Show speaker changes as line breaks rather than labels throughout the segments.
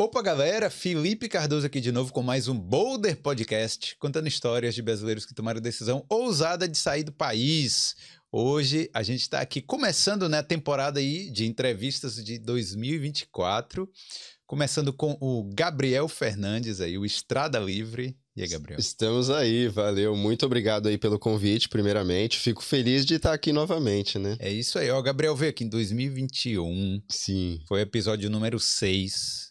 Opa, galera! Felipe Cardoso aqui de novo com mais um Boulder Podcast, contando histórias de brasileiros que tomaram a decisão ousada de sair do país. Hoje a gente está aqui começando né, a temporada aí de entrevistas de 2024, começando com o Gabriel Fernandes aí, o Estrada Livre. E aí, Gabriel?
Estamos aí, valeu. Muito obrigado aí pelo convite, primeiramente. Fico feliz de estar aqui novamente, né?
É isso aí, ó. O Gabriel veio aqui em 2021.
Sim.
Foi o episódio número 6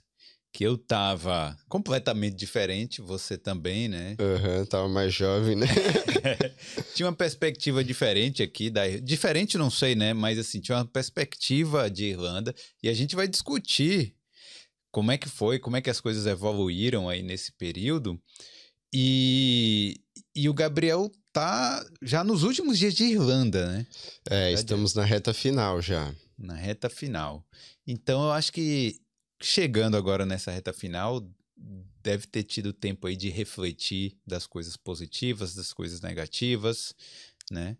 que eu tava completamente diferente, você também, né?
Aham, uhum, tava mais jovem, né?
tinha uma perspectiva diferente aqui, da... diferente não sei, né? Mas assim, tinha uma perspectiva de Irlanda e a gente vai discutir como é que foi, como é que as coisas evoluíram aí nesse período. E, e o Gabriel tá já nos últimos dias de Irlanda, né?
É, estamos na reta final já.
Na reta final. Então eu acho que chegando agora nessa reta final, deve ter tido tempo aí de refletir das coisas positivas, das coisas negativas, né?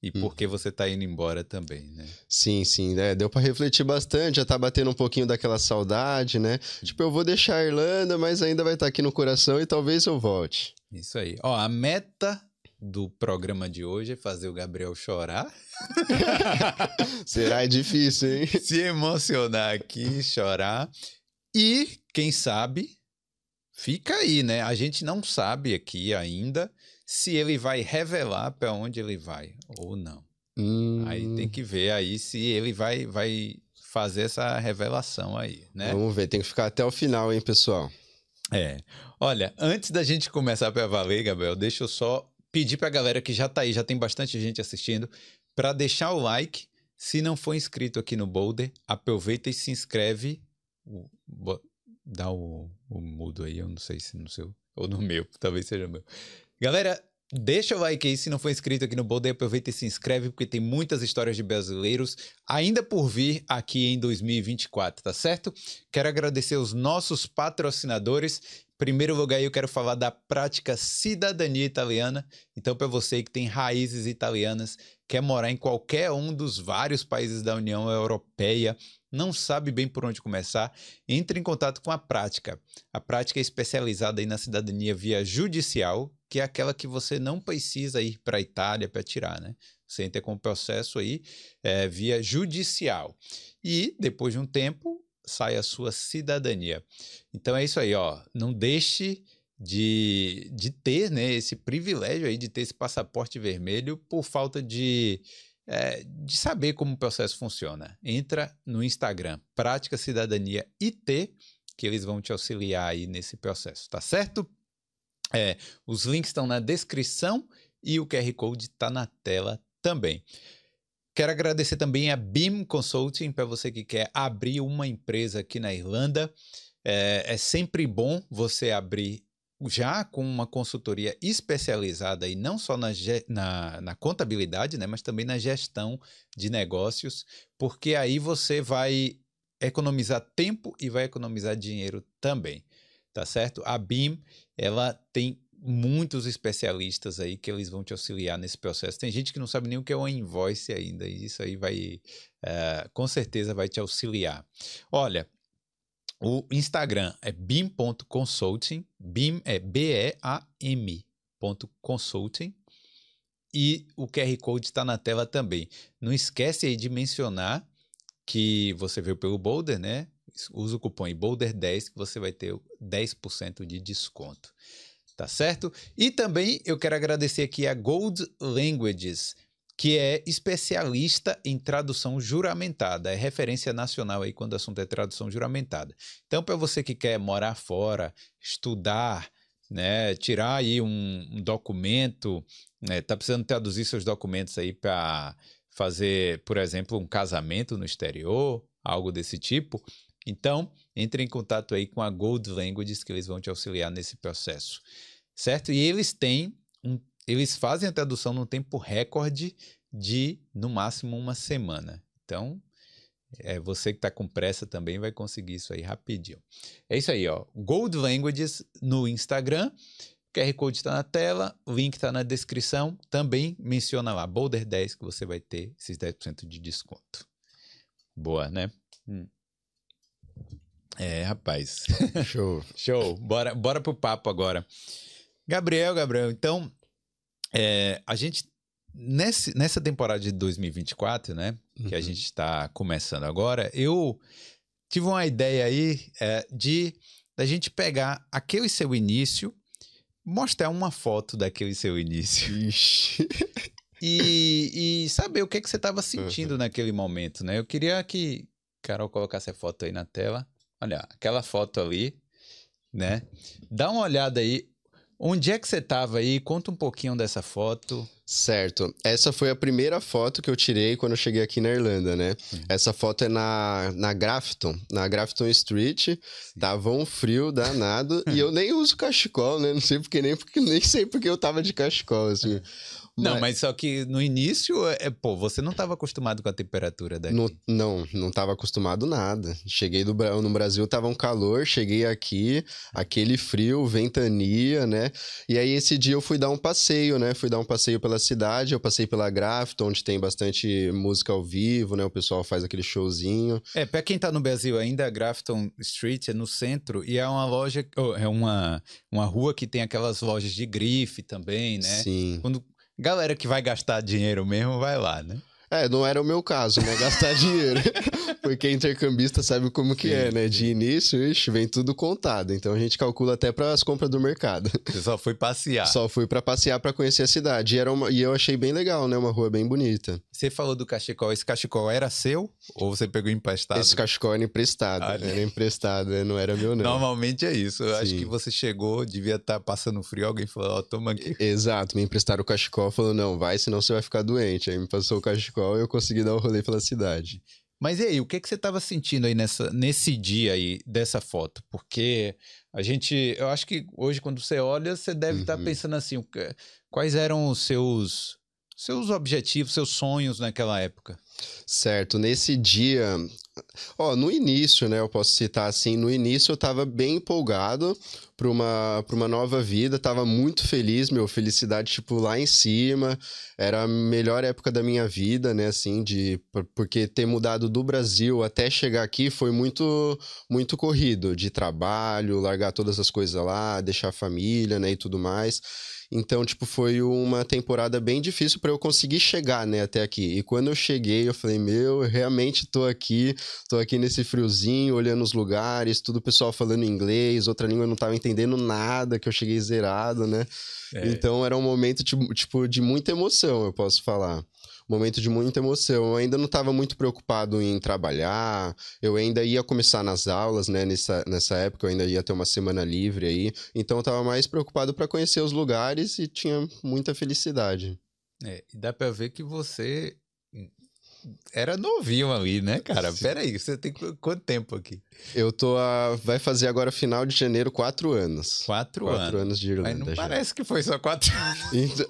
E por que você tá indo embora também, né?
Sim, sim, né? Deu para refletir bastante, já tá batendo um pouquinho daquela saudade, né? Tipo, eu vou deixar a Irlanda, mas ainda vai estar tá aqui no coração e talvez eu volte.
Isso aí. Ó, a meta do programa de hoje é fazer o Gabriel chorar.
Será difícil, hein?
Se emocionar aqui, chorar. E, quem sabe, fica aí, né? A gente não sabe aqui ainda se ele vai revelar para onde ele vai ou não.
Hum.
Aí tem que ver aí se ele vai, vai fazer essa revelação aí, né?
Vamos ver, tem que ficar até o final, hein, pessoal?
É. Olha, antes da gente começar para valer, Gabriel, deixa eu só pedir para a galera que já está aí, já tem bastante gente assistindo, para deixar o like. Se não for inscrito aqui no Boulder, aproveita e se inscreve. Dá o, o mudo aí, eu não sei se no seu ou no meu, talvez seja meu. Galera, Deixa o like aí se não for inscrito aqui no Boulder, aproveita e se inscreve porque tem muitas histórias de brasileiros ainda por vir aqui em 2024, tá certo? Quero agradecer os nossos patrocinadores primeiro lugar, eu quero falar da prática cidadania italiana. Então, para você que tem raízes italianas, quer morar em qualquer um dos vários países da União Europeia, não sabe bem por onde começar, entre em contato com a prática. A prática é especializada aí na cidadania via judicial, que é aquela que você não precisa ir para a Itália para tirar, né? Você entra com o processo aí é, via judicial. E, depois de um tempo, sai a sua cidadania. Então é isso aí, ó. Não deixe de, de ter né, esse privilégio aí de ter esse passaporte vermelho por falta de, é, de saber como o processo funciona. Entra no Instagram, Prática Cidadania IT, que eles vão te auxiliar aí nesse processo, tá certo? É, os links estão na descrição e o QR Code está na tela também. Quero agradecer também a BIM Consulting para você que quer abrir uma empresa aqui na Irlanda. É, é, sempre bom você abrir já com uma consultoria especializada e não só na, na, na, contabilidade, né, mas também na gestão de negócios, porque aí você vai economizar tempo e vai economizar dinheiro também, tá certo? A BIM, ela tem muitos especialistas aí que eles vão te auxiliar nesse processo. Tem gente que não sabe nem o que é uma invoice ainda, e isso aí vai, uh, com certeza, vai te auxiliar. Olha, o Instagram é bim.consulting, bim é B-E-A-M consulting, e o QR Code está na tela também. Não esquece aí de mencionar que você veio pelo Boulder, né? Usa o cupom Boulder10 que você vai ter 10% de desconto tá certo? E também eu quero agradecer aqui a Gold Languages, que é especialista em tradução juramentada, é referência nacional aí quando o assunto é tradução juramentada. Então, para você que quer morar fora, estudar, né, tirar aí um, um documento, né, tá precisando traduzir seus documentos aí para fazer, por exemplo, um casamento no exterior, algo desse tipo, então, entre em contato aí com a Gold Languages que eles vão te auxiliar nesse processo. Certo? E eles têm um, eles fazem a tradução num tempo recorde de no máximo uma semana. Então, é, você que está com pressa também vai conseguir isso aí rapidinho. É isso aí, ó. Gold Languages no Instagram. QR Code está na tela, o link está na descrição. Também menciona lá, Boulder 10, que você vai ter esses 10% de desconto. Boa, né? Hum. É, rapaz.
Show.
Show. Bora, bora pro papo agora. Gabriel, Gabriel, então, é, a gente, nesse, nessa temporada de 2024, né, que a
Uhum.
gente está começando agora, eu tive uma ideia aí é, de da gente pegar aquele seu início, mostrar uma foto daquele seu início
Ixi.
e, e saber o que, que você estava sentindo naquele momento, né? Eu queria que Carol colocasse a foto aí na tela. Olha, aquela foto ali, né? Dá uma olhada aí. Onde é que você estava aí? Conta um pouquinho dessa foto.
Certo. Essa foi a primeira foto que eu tirei quando eu cheguei aqui na Irlanda, né? Essa foto é na, na Grafton, na Grafton Street. Tava um frio danado e eu nem uso cachecol, né? Não sei porque nem porque nem sei porque eu tava de cachecol, assim.
Não, mas só que no início, é, pô, você não estava acostumado com a temperatura daqui.
No- não, não tava acostumado nada. Cheguei do, no Brasil, tava um calor, cheguei aqui, aquele frio, ventania, né? E aí esse dia eu fui dar um passeio, né? Fui dar um passeio pela cidade, eu passei pela Grafton, onde tem bastante música ao vivo, né? O pessoal faz aquele showzinho.
É, pra quem tá no Brasil ainda, a Grafton Street é no centro e é uma loja, é uma, uma rua que tem aquelas lojas de grife também, né?
Sim.
Quando galera que vai gastar dinheiro mesmo vai lá, né?
É, não era o meu caso, né? Gastar dinheiro. Porque intercambista sabe como que
Sim,
é, né? De início, ixi, vem tudo contado. Então a gente calcula até para as compras do mercado.
Você só foi passear.
Só fui para passear para conhecer a cidade. E, era uma, e eu achei bem legal, né? Uma rua bem bonita.
Você falou do cachecol. Esse cachecol era seu ou você pegou emprestado?
Esse cachecol era emprestado.
Olha.
Era emprestado, né? não era meu, não.
Normalmente é isso. Eu acho que você chegou, devia estar passando frio, alguém falou, ó, toma aqui.
Exato, me emprestaram o cachecol, falou, não, vai, senão você vai ficar doente. Aí me passou o cachecol e eu consegui dar um rolê pela cidade.
Mas e aí, o que, que você estava sentindo aí nessa, nesse dia aí dessa foto? Porque a gente, eu acho que hoje quando você olha, você deve estar
Uhum.
pensando assim, o quais eram os seus seus objetivos, seus sonhos naquela época?
Certo, nesse dia, ó, no início, né, eu posso citar assim, no início eu tava bem empolgado para uma, uma nova vida, tava muito feliz, meu, felicidade, tipo, lá em cima, era a melhor época da minha vida, né, assim, de, por- porque ter mudado do Brasil até chegar aqui foi muito, muito corrido, de trabalho, largar todas as coisas lá, deixar a família, né, e tudo mais, então, tipo, foi uma temporada bem difícil para eu conseguir chegar, né, até aqui. E quando eu cheguei, eu falei, meu, eu realmente tô aqui, tô aqui nesse friozinho, olhando os lugares, tudo o pessoal falando inglês, outra língua eu não tava entendendo nada, que eu cheguei zerado, né?
É,
Então era um momento, tipo, tipo, de muita emoção, eu posso falar. Momento de muita emoção. Eu ainda não estava muito preocupado em trabalhar, eu ainda ia começar nas aulas, né? Nessa, nessa época eu ainda ia ter uma semana livre aí. Então eu estava mais preocupado para conhecer os lugares e tinha muita felicidade.
é, e dá pra ver que você era novinho ali, né, cara?
Sim.
Pera aí, você tem qu- quanto tempo aqui?
Eu tô a. Vai fazer agora final de janeiro quatro anos.
Quatro,
Quatro
anos.
anos de Irlanda.
Mas não
já.
parece que foi só quatro anos.
Então-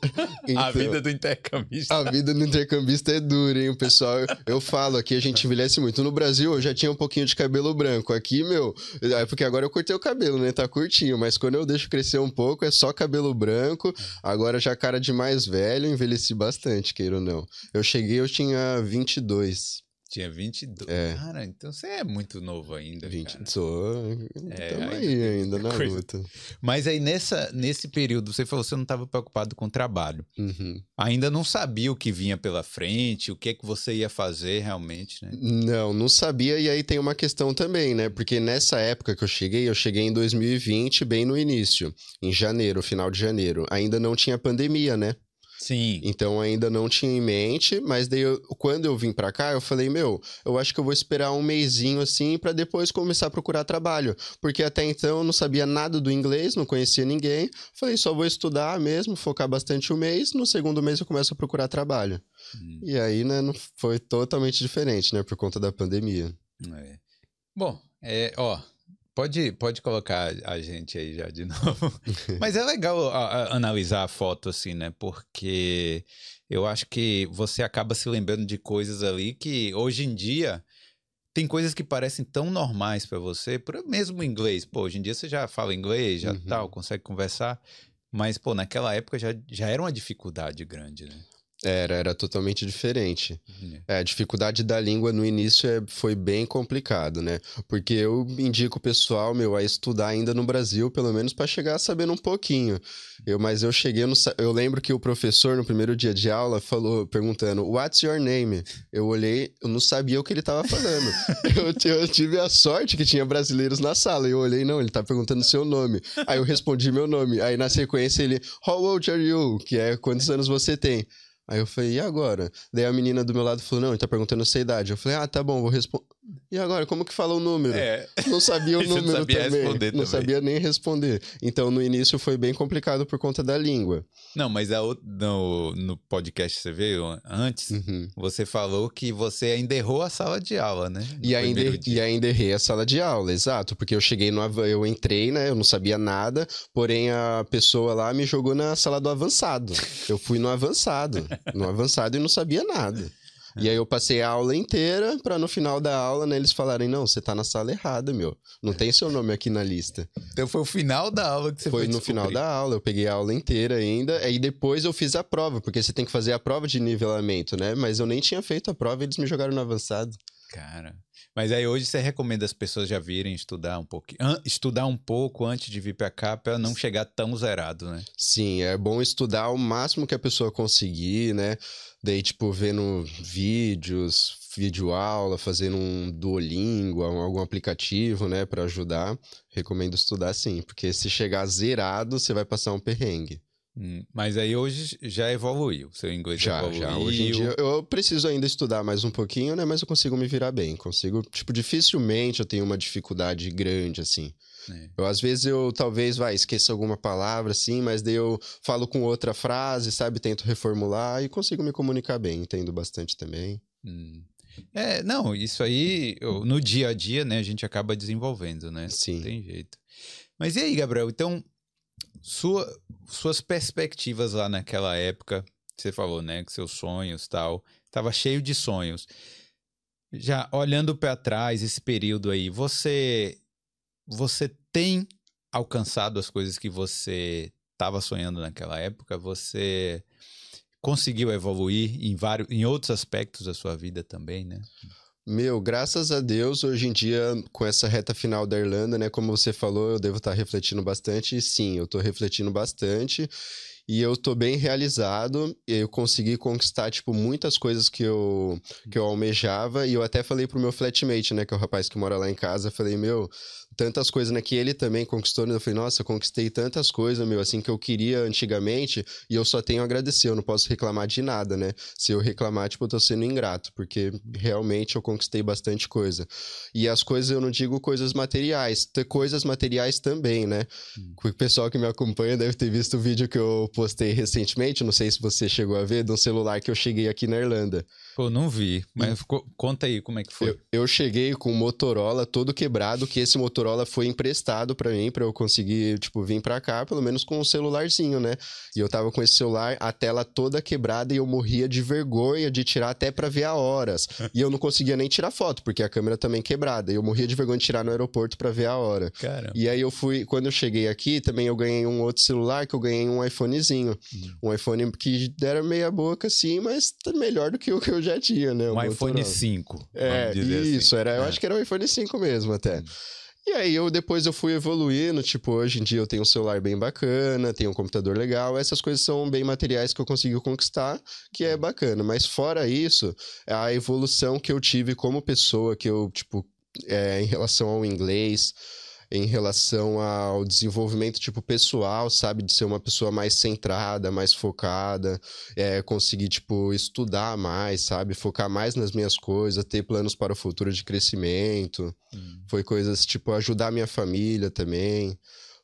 A
então-
vida do intercambista.
A vida do intercambista é dura, hein, pessoal? Eu, eu falo, aqui a gente envelhece muito. No Brasil eu já tinha um pouquinho de cabelo branco. Aqui, meu, é porque agora eu cortei o cabelo, né? Tá curtinho, mas quando eu deixo crescer um pouco é só cabelo branco. Agora já cara de mais velho, envelheci bastante, queira ou não. Eu cheguei, eu tinha 22.
Tinha 22.
É.
Cara, então você é muito novo ainda.
20.
cara.
Sou.
É,
Tamo
ainda
aí
tem
ainda na
coisa.
luta.
Mas aí nessa, nesse período, você falou que você não estava preocupado com o trabalho.
Uhum.
Ainda não sabia o que vinha pela frente, o que é que você ia fazer realmente, né?
Não, não sabia. E aí tem uma questão também, né? Porque nessa época que eu cheguei, eu cheguei em 2020, bem no início, em janeiro, final de janeiro. Ainda não tinha pandemia, né?
Sim.
Então ainda não tinha em mente, mas daí eu- quando eu vim pra cá, eu falei, meu, eu acho que eu vou esperar um mêsinho assim pra depois começar a procurar trabalho, porque até então eu não sabia nada do inglês, não conhecia ninguém. Falei, só vou estudar mesmo, focar bastante o mês, no segundo mês eu começo a procurar trabalho.
Hum,
E aí, né, não foi totalmente diferente, né, por conta da pandemia.
é. Bom, é, ó, pode, pode colocar a gente aí já de novo. Mas é legal a- a- analisar a foto assim, né? Porque eu acho que você acaba se lembrando de coisas ali que hoje em dia tem coisas que parecem tão normais pra você, mesmo inglês. Pô, hoje em dia você já fala inglês, já
Uhum.
tal, consegue conversar. Mas, pô, naquela época já, já era uma dificuldade grande, né?
Era, era totalmente diferente. É, a dificuldade da língua no início é, foi bem complicado, né? Porque eu indico o pessoal, meu, a estudar ainda no Brasil, pelo menos para chegar sabendo um pouquinho. Eu, mas eu cheguei, no, eu lembro que o professor, no primeiro dia de aula, falou, perguntando, What's your name? Eu olhei, eu não sabia o que ele estava falando. eu, eu, tive a sorte que tinha brasileiros na sala. Eu olhei, não, ele tá perguntando seu nome. Aí eu respondi meu nome. Aí na sequência ele, How old are you? Que é quantos anos você tem? Aí eu falei, e agora? Daí a menina do meu lado falou, não, ele tá perguntando a sua idade. Eu falei, ah, tá bom, vou responder. E agora, como que fala o número? É. Não sabia o número não sabia também. Responder não também. sabia nem responder. Então, no início foi bem complicado por conta da língua.
Não, mas a, no, no podcast você veio antes, uhum. você falou que você ainda errou a sala de aula, né?
E ainda, e ainda errei a sala de aula, exato. Porque eu cheguei no... Eu entrei, né? Eu não sabia nada, porém a pessoa lá me jogou na sala do avançado. Eu fui no avançado. no avançado e não sabia nada. E aí eu passei a aula inteira para no final da aula, né, eles falarem, não, você tá na sala errada, meu. Não tem seu nome aqui na lista.
Então foi o final da aula que você foi
Foi no final da aula, eu peguei a aula inteira ainda, aí depois eu fiz a prova, porque você tem que fazer a prova de nivelamento, né? Mas eu nem tinha feito a prova e eles me jogaram no avançado.
Cara. Mas aí hoje você recomenda as pessoas já virem estudar um pouco, estudar um pouco antes de vir para cá para não chegar tão zerado, né?
Sim, é bom estudar o máximo que a pessoa conseguir, né? Daí, tipo, vendo vídeos, vídeo aula, fazendo um Duolingo, algum aplicativo, né, para ajudar. Recomendo estudar sim, porque se chegar zerado, você vai passar um perrengue.
Hum, mas aí hoje já evoluiu, seu inglês
já,
evoluiu.
Já, hoje em dia eu preciso ainda estudar mais um pouquinho, né, mas eu consigo me virar bem, consigo, tipo, dificilmente eu tenho uma dificuldade grande, assim. É. Eu, às vezes, eu talvez, vai, esqueça alguma palavra, assim, mas daí eu falo com outra frase, sabe? Tento reformular e consigo me comunicar bem, entendo bastante também.
Hum. É, não, isso aí, no dia a dia, né, a gente acaba desenvolvendo, né?
Sim. Não
tem jeito. Mas e aí, Gabriel? Então, sua, suas perspectivas lá naquela época, você falou, né, que seus sonhos tal, estava cheio de sonhos. Já olhando para trás, esse período aí, você você tem alcançado as coisas que você estava sonhando naquela época? Você conseguiu evoluir em vários, em outros aspectos da sua vida também, né?
Meu, graças a Deus, hoje em dia, com essa reta final da Irlanda, né? Como você falou, eu devo estar refletindo bastante. E sim, eu estou refletindo bastante. E eu tô bem realizado. Eu consegui conquistar, tipo, muitas coisas que eu, que eu almejava. E eu até falei pro meu flatmate, né? Que é o rapaz que mora lá em casa. Falei, meu, tantas coisas, né? Que ele também conquistou. Né? Eu falei, nossa, eu conquistei tantas coisas, meu, assim, que eu queria antigamente. E eu só tenho a agradecer. Eu não posso reclamar de nada, né? Se eu reclamar, tipo, eu tô sendo ingrato. Porque realmente eu conquistei bastante coisa. E as coisas, eu não digo coisas materiais. Ter coisas materiais também, né? Hum. O pessoal que me acompanha deve ter visto o vídeo que eu postei recentemente, não sei se você chegou a ver, de um celular que eu cheguei aqui na Irlanda.
Pô, não vi, mas e... conta aí como é que foi.
Eu, eu, cheguei com um Motorola todo quebrado, que esse Motorola foi emprestado para mim, para eu conseguir, tipo, vir para cá, pelo menos com um celularzinho, né? E eu tava com esse celular, a tela toda quebrada e eu morria de vergonha de tirar até para ver a horas. e eu não conseguia nem tirar foto, porque a câmera também quebrada. E eu morria de vergonha de tirar no aeroporto para ver a hora.
Caramba.
E aí eu fui, quando eu cheguei aqui, também eu ganhei um outro celular, que eu ganhei um iPhonezinho. Hum. Um iPhone que era meia boca, assim, mas melhor do que o que eu já tinha, né?
Um iPhone 5.
É, assim. isso, assim. era, eu é. acho que era o iPhone 5 mesmo até. Hum. E aí eu depois eu fui evoluindo, tipo, hoje em dia eu tenho um celular bem bacana, tenho um computador legal, essas coisas são bem materiais que eu consegui conquistar, que é bacana. Mas fora isso, a evolução que eu tive como pessoa, que eu, tipo, é, em relação ao inglês, em relação ao desenvolvimento tipo pessoal, sabe, de ser uma pessoa mais centrada, mais focada, é, conseguir tipo estudar mais, sabe, focar mais nas minhas coisas, ter planos para o futuro de crescimento. Hum. Foi coisas tipo ajudar minha família também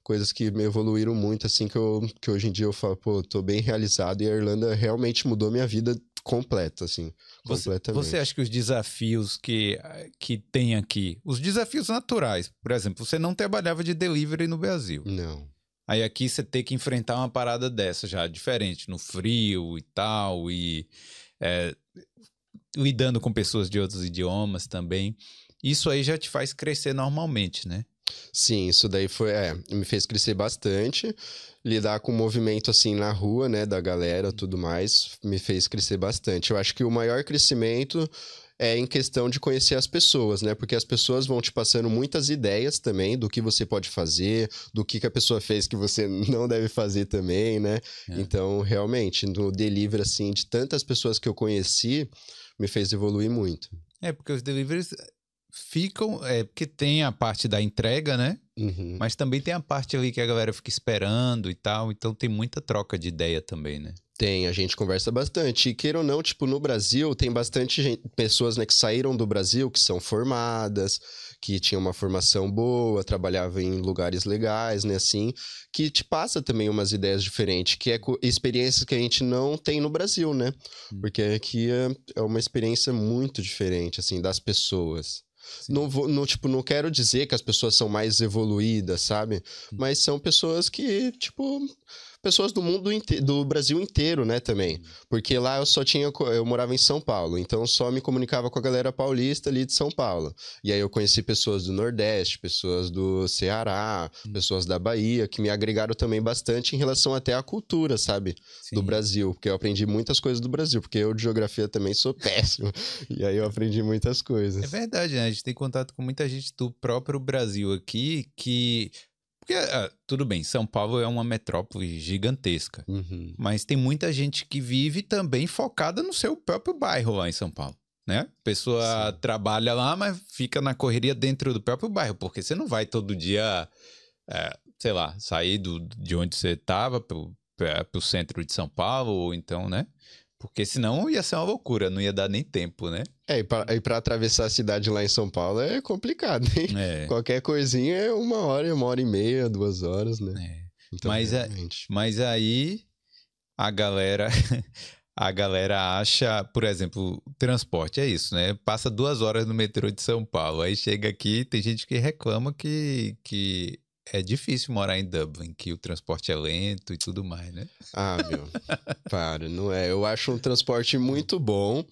coisas que me evoluíram muito, assim, que, eu, que hoje em dia eu falo, pô, tô bem realizado e a Irlanda realmente mudou minha vida completa, assim.
Você. Você acha que os desafios que, que tem aqui, os desafios naturais, por exemplo, você não trabalhava de delivery no Brasil.
Não.
Aí aqui você tem que enfrentar uma parada dessa já, diferente, no frio e tal, e é, lidando com pessoas de outros idiomas também. Isso aí já te faz crescer normalmente, né?
Sim, isso daí foi, é, me fez crescer bastante. Lidar com o movimento assim na rua, né, da galera, tudo mais, me fez crescer bastante. Eu acho que o maior crescimento é em questão de conhecer as pessoas, né? Porque as pessoas vão te passando muitas ideias também do que você pode fazer, do que, que a pessoa fez que você não deve fazer também, né? É. Então, realmente, no delivery, assim, de tantas pessoas que eu conheci, me fez evoluir muito.
É, porque os deliveries ficam. É, porque tem a parte da entrega, né? Uhum. Mas também tem a parte ali que a galera fica esperando e tal. Então tem muita troca de ideia também, né?
Tem, a gente conversa bastante. E queira ou não, tipo, no Brasil tem bastante gente, pessoas né, que saíram do Brasil, que são formadas, que tinham uma formação boa, trabalhavam em lugares legais, né, assim, que te passa também umas ideias diferentes, que é experiências que a gente não tem no Brasil, né? Hum. Porque aqui é, é uma experiência muito diferente, assim, das pessoas. Não, vou, não, tipo, não quero dizer que as pessoas são mais evoluídas, sabe? Hum. Mas são pessoas que, tipo, pessoas do mundo do Brasil inteiro, né, também. Porque lá eu só tinha eu morava em São Paulo, então só me comunicava com a galera paulista ali de São Paulo. E aí eu conheci pessoas do Nordeste, pessoas do Ceará, hum. pessoas da Bahia que me agregaram também bastante em relação até à cultura, sabe, Sim. do Brasil, porque eu aprendi muitas coisas do Brasil, porque eu de geografia também sou péssimo. e aí eu aprendi muitas coisas.
É verdade, né? A gente tem contato com muita gente do próprio Brasil aqui que porque, ah, tudo bem, São Paulo é uma metrópole gigantesca, uhum. mas tem muita gente que vive também focada no seu próprio bairro lá em São Paulo. Né? A pessoa Sim. trabalha lá, mas fica na correria dentro do próprio bairro, porque você não vai todo dia, é, sei lá, sair do, de onde você estava para o centro de São Paulo, ou então, né? Porque senão ia ser uma loucura, não ia dar nem tempo, né?
É, e para atravessar a cidade lá em São Paulo é complicado, hein? É. Qualquer coisinha é uma hora, uma hora e meia, duas horas, né? É.
Então, mas, é, mas aí a galera a galera acha, por exemplo, transporte é isso, né? Passa duas horas no metrô de São Paulo, aí chega aqui, tem gente que reclama que, que é difícil morar em Dublin, que o transporte é lento e tudo mais, né?
Ah, meu, para, não é. Eu acho um transporte muito bom,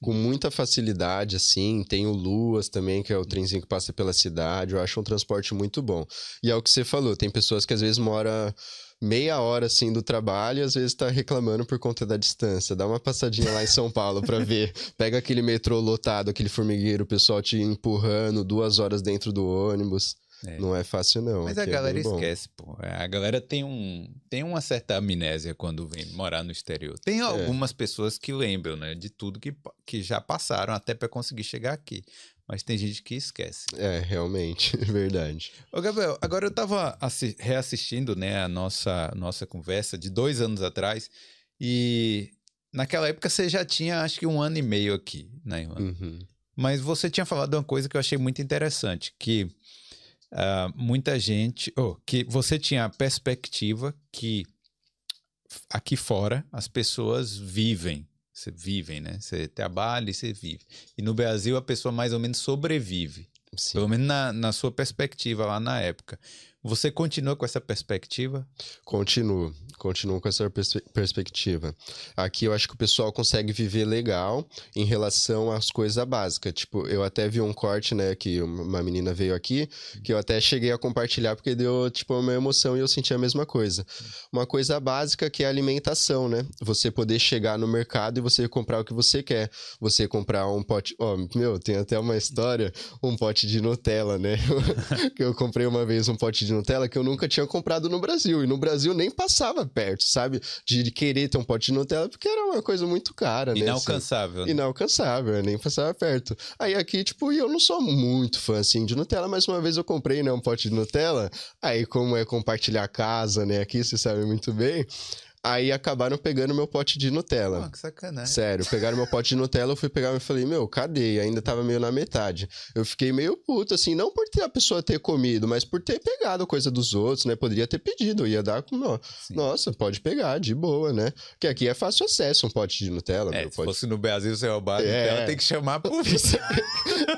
com muita facilidade, assim. Tem o Luas também, que é o trenzinho que passa pela cidade. Eu acho um transporte muito bom. E é o que você falou, tem pessoas que às vezes moram meia hora assim do trabalho e às vezes tá reclamando por conta da distância. Dá uma passadinha lá em São Paulo para ver. Pega aquele metrô lotado, aquele formigueiro, o pessoal te empurrando duas horas dentro do ônibus. É. Não é fácil, não.
Mas a é galera é esquece, pô. É, a galera tem, um, tem uma certa amnésia quando vem morar no exterior. Tem é. algumas é. pessoas que lembram, né, de tudo que, que já passaram até para conseguir chegar aqui. Mas tem gente que esquece.
É, realmente, verdade.
Ô, Gabriel, agora eu tava reassistindo, né, a nossa, nossa conversa de dois anos atrás e naquela época você já tinha, acho que um ano e meio aqui, né, Ivan? Uhum. Mas você tinha falado uma coisa que eu achei muito interessante, que uh, muita gente. Oh, que você tinha a perspectiva que aqui fora as pessoas vivem. Você vivem, né? Você trabalha e você vive. E no Brasil a pessoa mais ou menos sobrevive. Sim. Pelo menos na, na sua perspectiva lá na época. Você continua com essa perspectiva?
Continuo, continuo com essa pers perspectiva. Aqui eu acho que o pessoal consegue viver legal em relação às coisas básicas. Tipo, eu até vi um corte, né, que uma menina veio aqui, que eu até cheguei a compartilhar porque deu, tipo, uma emoção e eu senti a mesma coisa. Uma coisa básica que é a alimentação, né? Você poder chegar no mercado e você comprar o que você quer. Você comprar um pote... Ó, oh, meu, tem até uma história, um pote de Nutella, né? que eu comprei uma vez um pote de Nutella que eu nunca tinha comprado no Brasil. E no Brasil nem passava perto, sabe? De querer ter um pote de Nutella, porque era uma coisa muito cara,
né? Inalcançável.
Assim, inalcançável, nem passava perto. Aí aqui, tipo, eu não sou muito fã, assim, de Nutella, mas uma vez eu comprei, né, um pote de Nutella. Aí, como é compartilhar casa, né, aqui, você sabe muito bem. Aí acabaram pegando meu pote de Nutella.
Oh, que sacanagem.
Sério, pegaram meu pote de Nutella, eu fui pegar e falei, meu, cadê? Ainda tava meio na metade. Eu fiquei meio puto, assim, não por ter a pessoa ter comido, mas por ter pegado coisa dos outros, né? Poderia ter pedido, ia dar com. Nossa, pode pegar, de boa, né? Porque aqui é fácil acesso um pote de Nutella.
É,
meu,
se
pode...
fosse no Brasil você roubar é... Nutella, tem que chamar a polícia.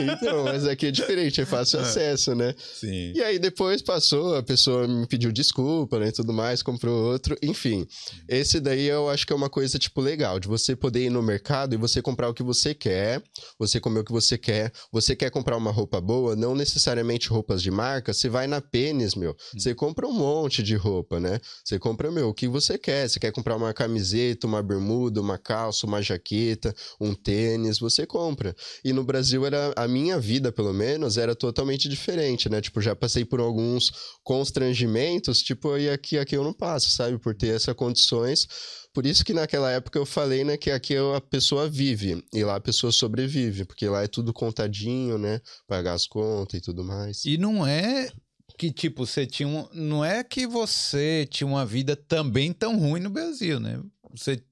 então, mas aqui é diferente, é fácil ah, acesso, né?
Sim.
E aí depois passou, a pessoa me pediu desculpa, né? E tudo mais, comprou outro, enfim. Esse daí eu acho que é uma coisa, tipo, legal, de você poder ir no mercado e você comprar o que você quer, você comer o que você quer. Você quer comprar uma roupa boa, não necessariamente roupas de marca, você vai na Pênis, meu, hum. você compra um monte de roupa, né? Você compra, meu, o que você quer. Você quer comprar uma camiseta, uma bermuda, uma calça, uma jaqueta, um tênis, você compra. E no Brasil era, a minha vida, pelo menos, era totalmente diferente, né? Tipo, já passei por alguns constrangimentos, tipo, e aqui, aqui eu não passo, sabe? Por ter essas condições. Por isso que naquela época eu falei, né, que aqui a pessoa vive e lá a pessoa sobrevive, porque lá é tudo contadinho, né? Pagar as contas e tudo mais.
E não é que, tipo, você tinha um... Não é que você tinha uma vida também tão ruim no Brasil, né? Você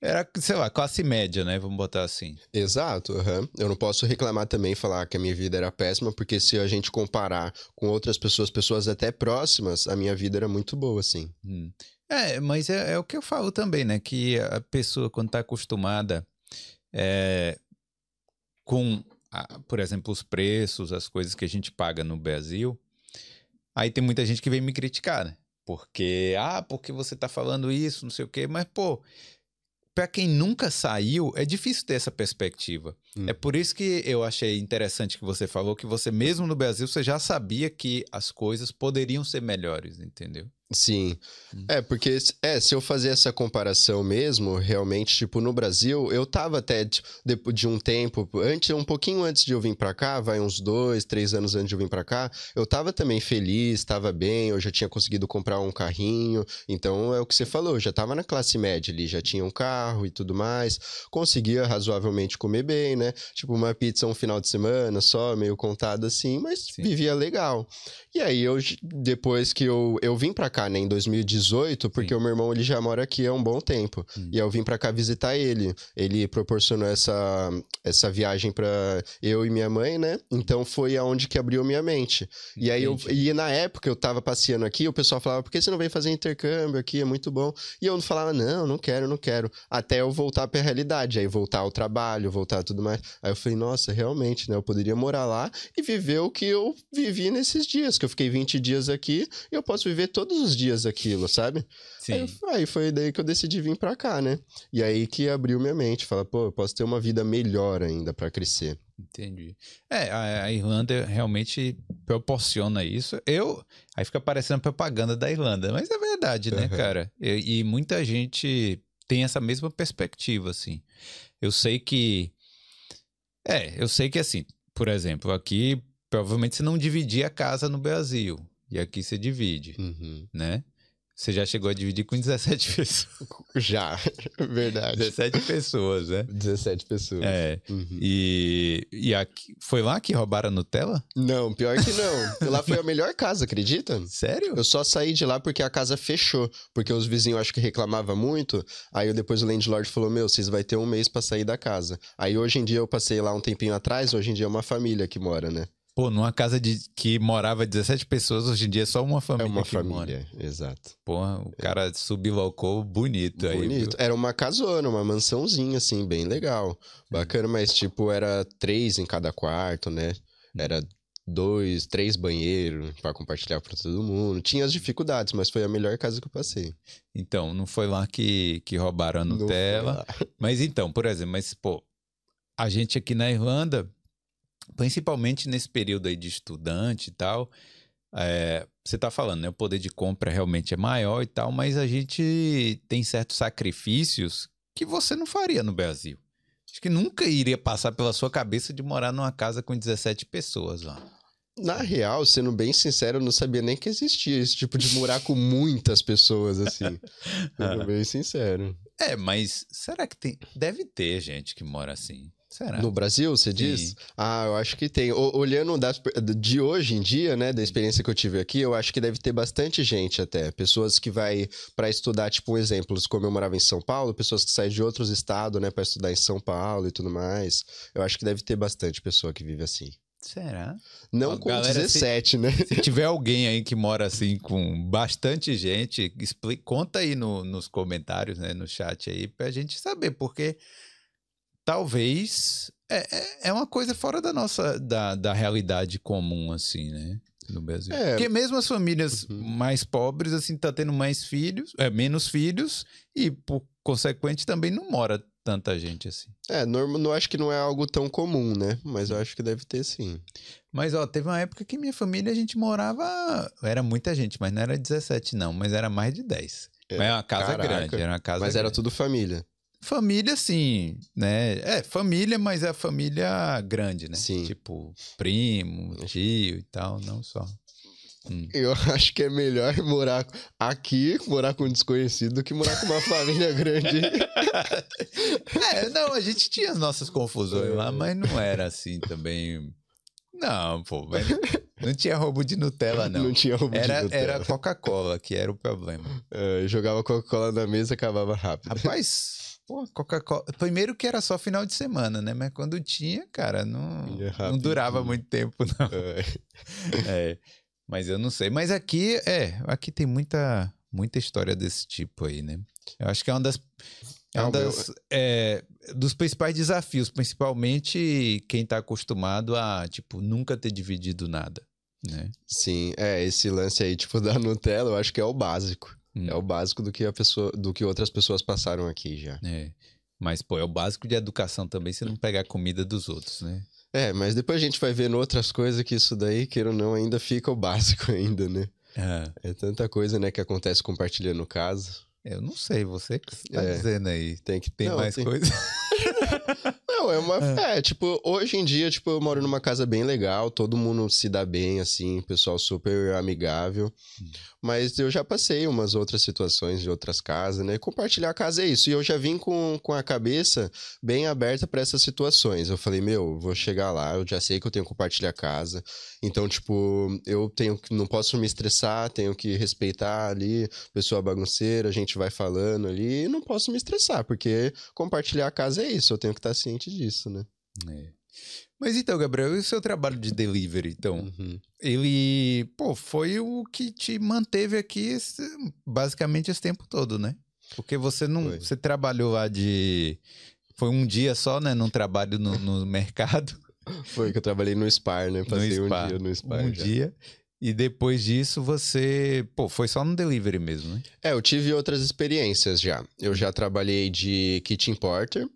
era, sei lá, classe média, né? Vamos botar assim.
Exato, uhum. eu não posso reclamar também falar que a minha vida era péssima, porque se a gente comparar com outras pessoas, pessoas até próximas, a minha vida era muito boa, assim.
Hum. É, mas é, é, o que eu falo também, né? Que a pessoa, quando está acostumada é, com, a, por exemplo, os preços, as coisas que a gente paga no Brasil, aí tem muita gente que vem me criticar, né? Porque, ah, porque você está falando isso, não sei o quê, mas, pô, para quem nunca saiu, é difícil ter essa perspectiva. Hum. É por isso que eu achei interessante que você falou que você mesmo no Brasil você já sabia que as coisas poderiam ser melhores, entendeu?
Sim. Hum. É, porque é, se eu fazer essa comparação mesmo, realmente, tipo, no Brasil, eu tava até de, de um tempo, antes, um pouquinho antes de eu vir para cá, vai uns dois, três anos antes de eu vir para cá, eu tava também feliz, tava bem, eu já tinha conseguido comprar um carrinho, então é o que você falou, eu já tava na classe média ali, já tinha um carro e tudo mais, conseguia razoavelmente comer bem, né? Tipo, uma pizza um final de semana só, meio contado assim, mas Sim. vivia legal. E aí, eu, depois que eu, eu vim para cá, cá, né, em 2018, porque Sim. o meu irmão ele já mora aqui há um bom tempo. Hum. E eu vim para cá visitar ele. Ele proporcionou essa, essa viagem para eu e minha mãe, né? Então foi aonde que abriu minha mente. E aí eu e na época eu tava passeando aqui, o pessoal falava: "Por que você não vem fazer intercâmbio aqui? É muito bom". E eu não falava: "Não, não quero, não quero". Até eu voltar para a realidade, aí voltar ao trabalho, voltar tudo mais. Aí eu falei: "Nossa, realmente, né? Eu poderia morar lá e viver o que eu vivi nesses dias, que eu fiquei 20 dias aqui, e eu posso viver todos os os dias aquilo, sabe? Sim. Aí, aí, foi daí que eu decidi vir pra cá, né? E aí que abriu minha mente, fala, pô, eu posso ter uma vida melhor ainda para crescer.
Entendi. É, a, a, Irlanda realmente proporciona isso. Eu. Aí fica parecendo propaganda da Irlanda, mas é verdade, né, uhum. cara? E, e muita gente tem essa mesma perspectiva, assim. Eu sei que. É, eu sei que assim, por exemplo, aqui provavelmente você não dividia a casa no Brasil. E aqui você divide, uhum. né? Você já chegou a dividir com 17 pessoas.
Já, verdade.
17 pessoas, né?
17 pessoas.
É. Uhum. E, e aqui, foi lá que roubaram a Nutella?
Não, pior que não. lá foi a melhor casa, acredita?
Sério?
Eu só saí de lá porque a casa fechou. Porque os vizinhos acho que reclamavam muito. Aí depois o landlord falou: Meu, vocês vão ter um mês para sair da casa. Aí hoje em dia eu passei lá um tempinho atrás, hoje em dia é uma família que mora, né?
Pô, numa casa de, que morava 17 pessoas, hoje em dia é só uma família.
É uma família, mora. exato.
Porra, o cara é. subilocou bonito, bonito. aí. Bonito.
Era uma casona, uma mansãozinha, assim, bem legal. Bacana, mas tipo, era três em cada quarto, né? Hum. Era dois, três banheiros para compartilhar para todo mundo. Tinha as dificuldades, mas foi a melhor casa que eu passei.
Então, não foi lá que, que roubaram a Nutella. Mas então, por exemplo, mas pô, a gente aqui na Irlanda principalmente nesse período aí de estudante e tal, é, você está falando, né? O poder de compra realmente é maior e tal, mas a gente tem certos sacrifícios que você não faria no Brasil. Acho que nunca iria passar pela sua cabeça de morar numa casa com 17 pessoas lá.
Na real, sendo bem sincero, eu não sabia nem que existia esse tipo de morar com muitas pessoas assim. Sendo bem sincero.
É, mas será que tem. Deve ter gente que mora assim. Será?
No Brasil, você Sim. diz? Ah, eu acho que tem. O, olhando das, de hoje em dia, né, da experiência que eu tive aqui, eu acho que deve ter bastante gente até. Pessoas que vai para estudar, tipo, um exemplo, como eu morava em São Paulo, pessoas que saem de outros estados, né, para estudar em São Paulo e tudo mais. Eu acho que deve ter bastante pessoa que vive assim.
Será?
Não Ó, com galera, 17, se, né?
Se tiver alguém aí que mora assim com bastante gente, explica, conta aí no, nos comentários, né, no chat aí, pra gente saber, porque talvez é, é, é uma coisa fora da nossa da, da realidade comum, assim, né? no Brasil.
É.
Porque mesmo as famílias
Uhum.
mais pobres, assim, tá tendo mais filhos, é, menos filhos, e por consequente também não mora tanta gente assim.
É, norma, não acho que não é algo tão comum, né? Mas eu acho que deve ter sim.
Mas, ó, teve uma época que minha família, a gente morava. Era muita gente, mas não era 17, não, mas era mais de 10.
É,
mas era uma casa
caraca.
grande, era uma casa
Mas era
grande.
tudo família.
Família, sim, né? É, família, mas é a família grande, né?
Sim.
Tipo, primo, tio e tal, não só.
Eu acho que é melhor morar aqui, morar com um desconhecido, do que morar com uma família grande.
É, não, a gente tinha as nossas confusões lá, mas não era assim também. Não, pô, mas não tinha roubo de Nutella, não.
Não tinha roubo de
Era,
Nutella.
era Coca-Cola que era o problema.
É, eu jogava Coca-Cola na mesa e acabava rápido.
Rapaz, pô, Coca-Cola. Primeiro que era só final de semana, né? Mas quando tinha, cara, não, não durava muito tempo, não.
É.
É, mas eu não sei. Mas aqui, é, aqui tem muita, muita história desse tipo aí, né? Eu acho que é uma das. É
Ah,
um das, é, dos principais desafios, principalmente quem tá acostumado a, tipo, nunca ter dividido nada, né?
Sim, é, esse lance aí, tipo, da Nutella, eu acho que é o básico.
Hum,
É o básico do que a pessoa, do que outras pessoas passaram aqui já.
é. Mas, pô, é o básico de educação também, você não pegar a comida dos outros, né?
É, mas depois a gente vai vendo outras coisas que isso daí, queira ou não, ainda fica o básico ainda, né?
Ah,
É tanta coisa, né, que acontece compartilhando casa.
eu não sei, você que tá
É.
dizendo aí.
Tem que
Tem
não,
mais coisa?
Não, é uma. É, tipo, hoje em dia, tipo, eu moro numa casa bem legal, todo mundo se dá bem, assim, pessoal super amigável. Mas eu já passei umas outras situações de outras casas, né? Compartilhar a casa é isso. E eu já vim com, com a cabeça bem aberta para essas situações. Eu falei, meu, vou chegar lá, eu já sei que eu tenho que compartilhar a casa. Então, tipo, eu tenho que. Não posso me estressar, tenho que respeitar ali, pessoa bagunceira, a gente vai falando ali, e não posso me estressar, porque compartilhar a casa é isso, eu tenho que estar ciente disso, né?
É. Mas então, Gabriel, e o seu trabalho de delivery, então?
Uhum.
Ele, pô, foi o que te manteve aqui esse- basicamente esse tempo todo, né? Porque você não,
Foi.
você trabalhou lá de, foi um dia só, né, num trabalho no, no mercado,
Foi que eu trabalhei no Spar, né? Passei um dia no Spar.
um
já.
dia, e depois disso você, pô, foi só no delivery mesmo, né?
É, eu tive outras experiências já. Eu já trabalhei de kitchen porter.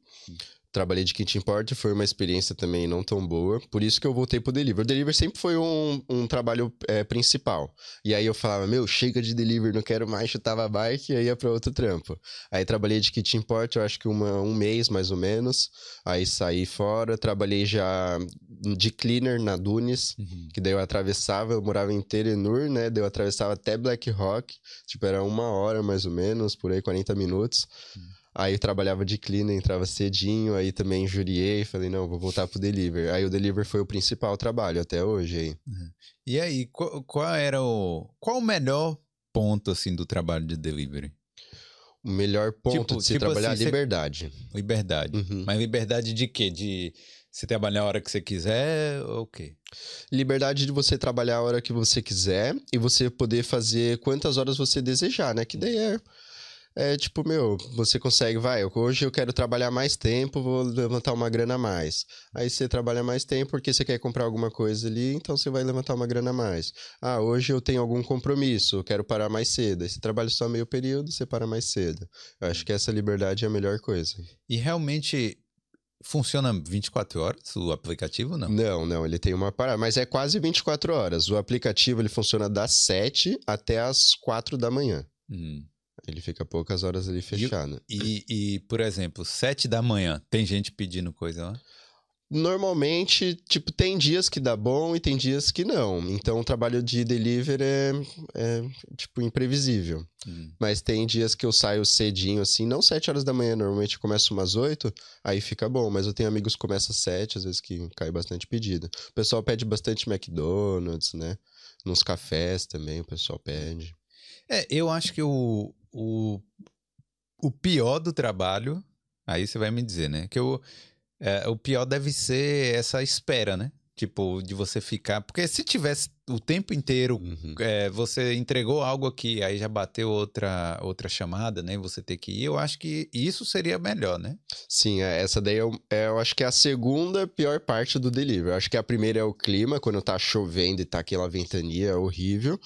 Trabalhei de kitchen porter, foi uma experiência também não tão boa. Por isso que eu voltei pro delivery. O delivery sempre foi um, um trabalho é, principal. E aí eu falava, meu, chega de delivery, não quero mais, chutava a bike e aí ia pra outro trampo. Aí trabalhei de kitchen porter, eu acho que uma, um mês mais ou menos. Aí saí fora, trabalhei já de cleaner na Dunes. Que daí eu atravessava, eu morava em Terenur, né? Daí eu atravessava até Black Rock. Tipo, era uma hora mais ou menos, por aí, 40 minutos. Aí eu trabalhava de cleaner, entrava cedinho, aí também juriei, falei, não, vou voltar pro delivery. Aí o delivery foi o principal trabalho até hoje aí.
E aí, qual, qual era o, qual o melhor ponto, assim, do trabalho de delivery?
O melhor ponto
Tipo-
de se
tipo
trabalhar é
assim,
liberdade.
Liberdade.
Uhum.
Mas liberdade de quê? De você trabalhar a hora que você quiser ou o quê?
Liberdade de você trabalhar a hora que você quiser e você poder fazer quantas horas você desejar, né? Que daí é. É tipo, meu, você consegue, vai, hoje eu quero trabalhar mais tempo, vou levantar uma grana a mais. Aí você trabalha mais tempo porque você quer comprar alguma coisa ali, então você vai levantar uma grana a mais. Ah, hoje eu tenho algum compromisso, eu quero parar mais cedo. Aí você trabalha só meio período, você para mais cedo. Eu acho que essa liberdade é a melhor coisa.
E realmente funciona 24 horas o aplicativo, não?
Não, não, ele tem uma parada, mas é quase 24 horas. O aplicativo ele funciona das 7 até as 4 da manhã.
Hum.
Ele fica poucas horas ali fechado.
E, e, por exemplo, 7 da manhã, tem gente pedindo coisa lá?
Normalmente, tipo, tem dias que dá bom e tem dias que não. Então, o trabalho de delivery é, é, tipo, imprevisível.
Hum.
Mas tem dias que eu saio cedinho, assim, não 7 horas da manhã, normalmente começa umas 8, aí fica bom. Mas eu tenho amigos que começam às 7, às vezes que cai bastante pedido. O pessoal pede bastante McDonald's, né? Nos cafés também o pessoal pede.
É, eu acho que o, o, o pior do trabalho, aí você vai me dizer, né? Que o, é, o pior deve ser essa espera, né? Tipo, de você ficar. Porque se tivesse o tempo inteiro,
Uhum.
é, você entregou algo aqui, aí já bateu outra, outra chamada, né? Você ter que ir, eu acho que isso seria melhor, né?
Sim, é, essa daí eu, é, eu acho que é a segunda pior parte do delivery. Eu acho que a primeira é o clima, quando tá chovendo e tá aquela ventania horrível.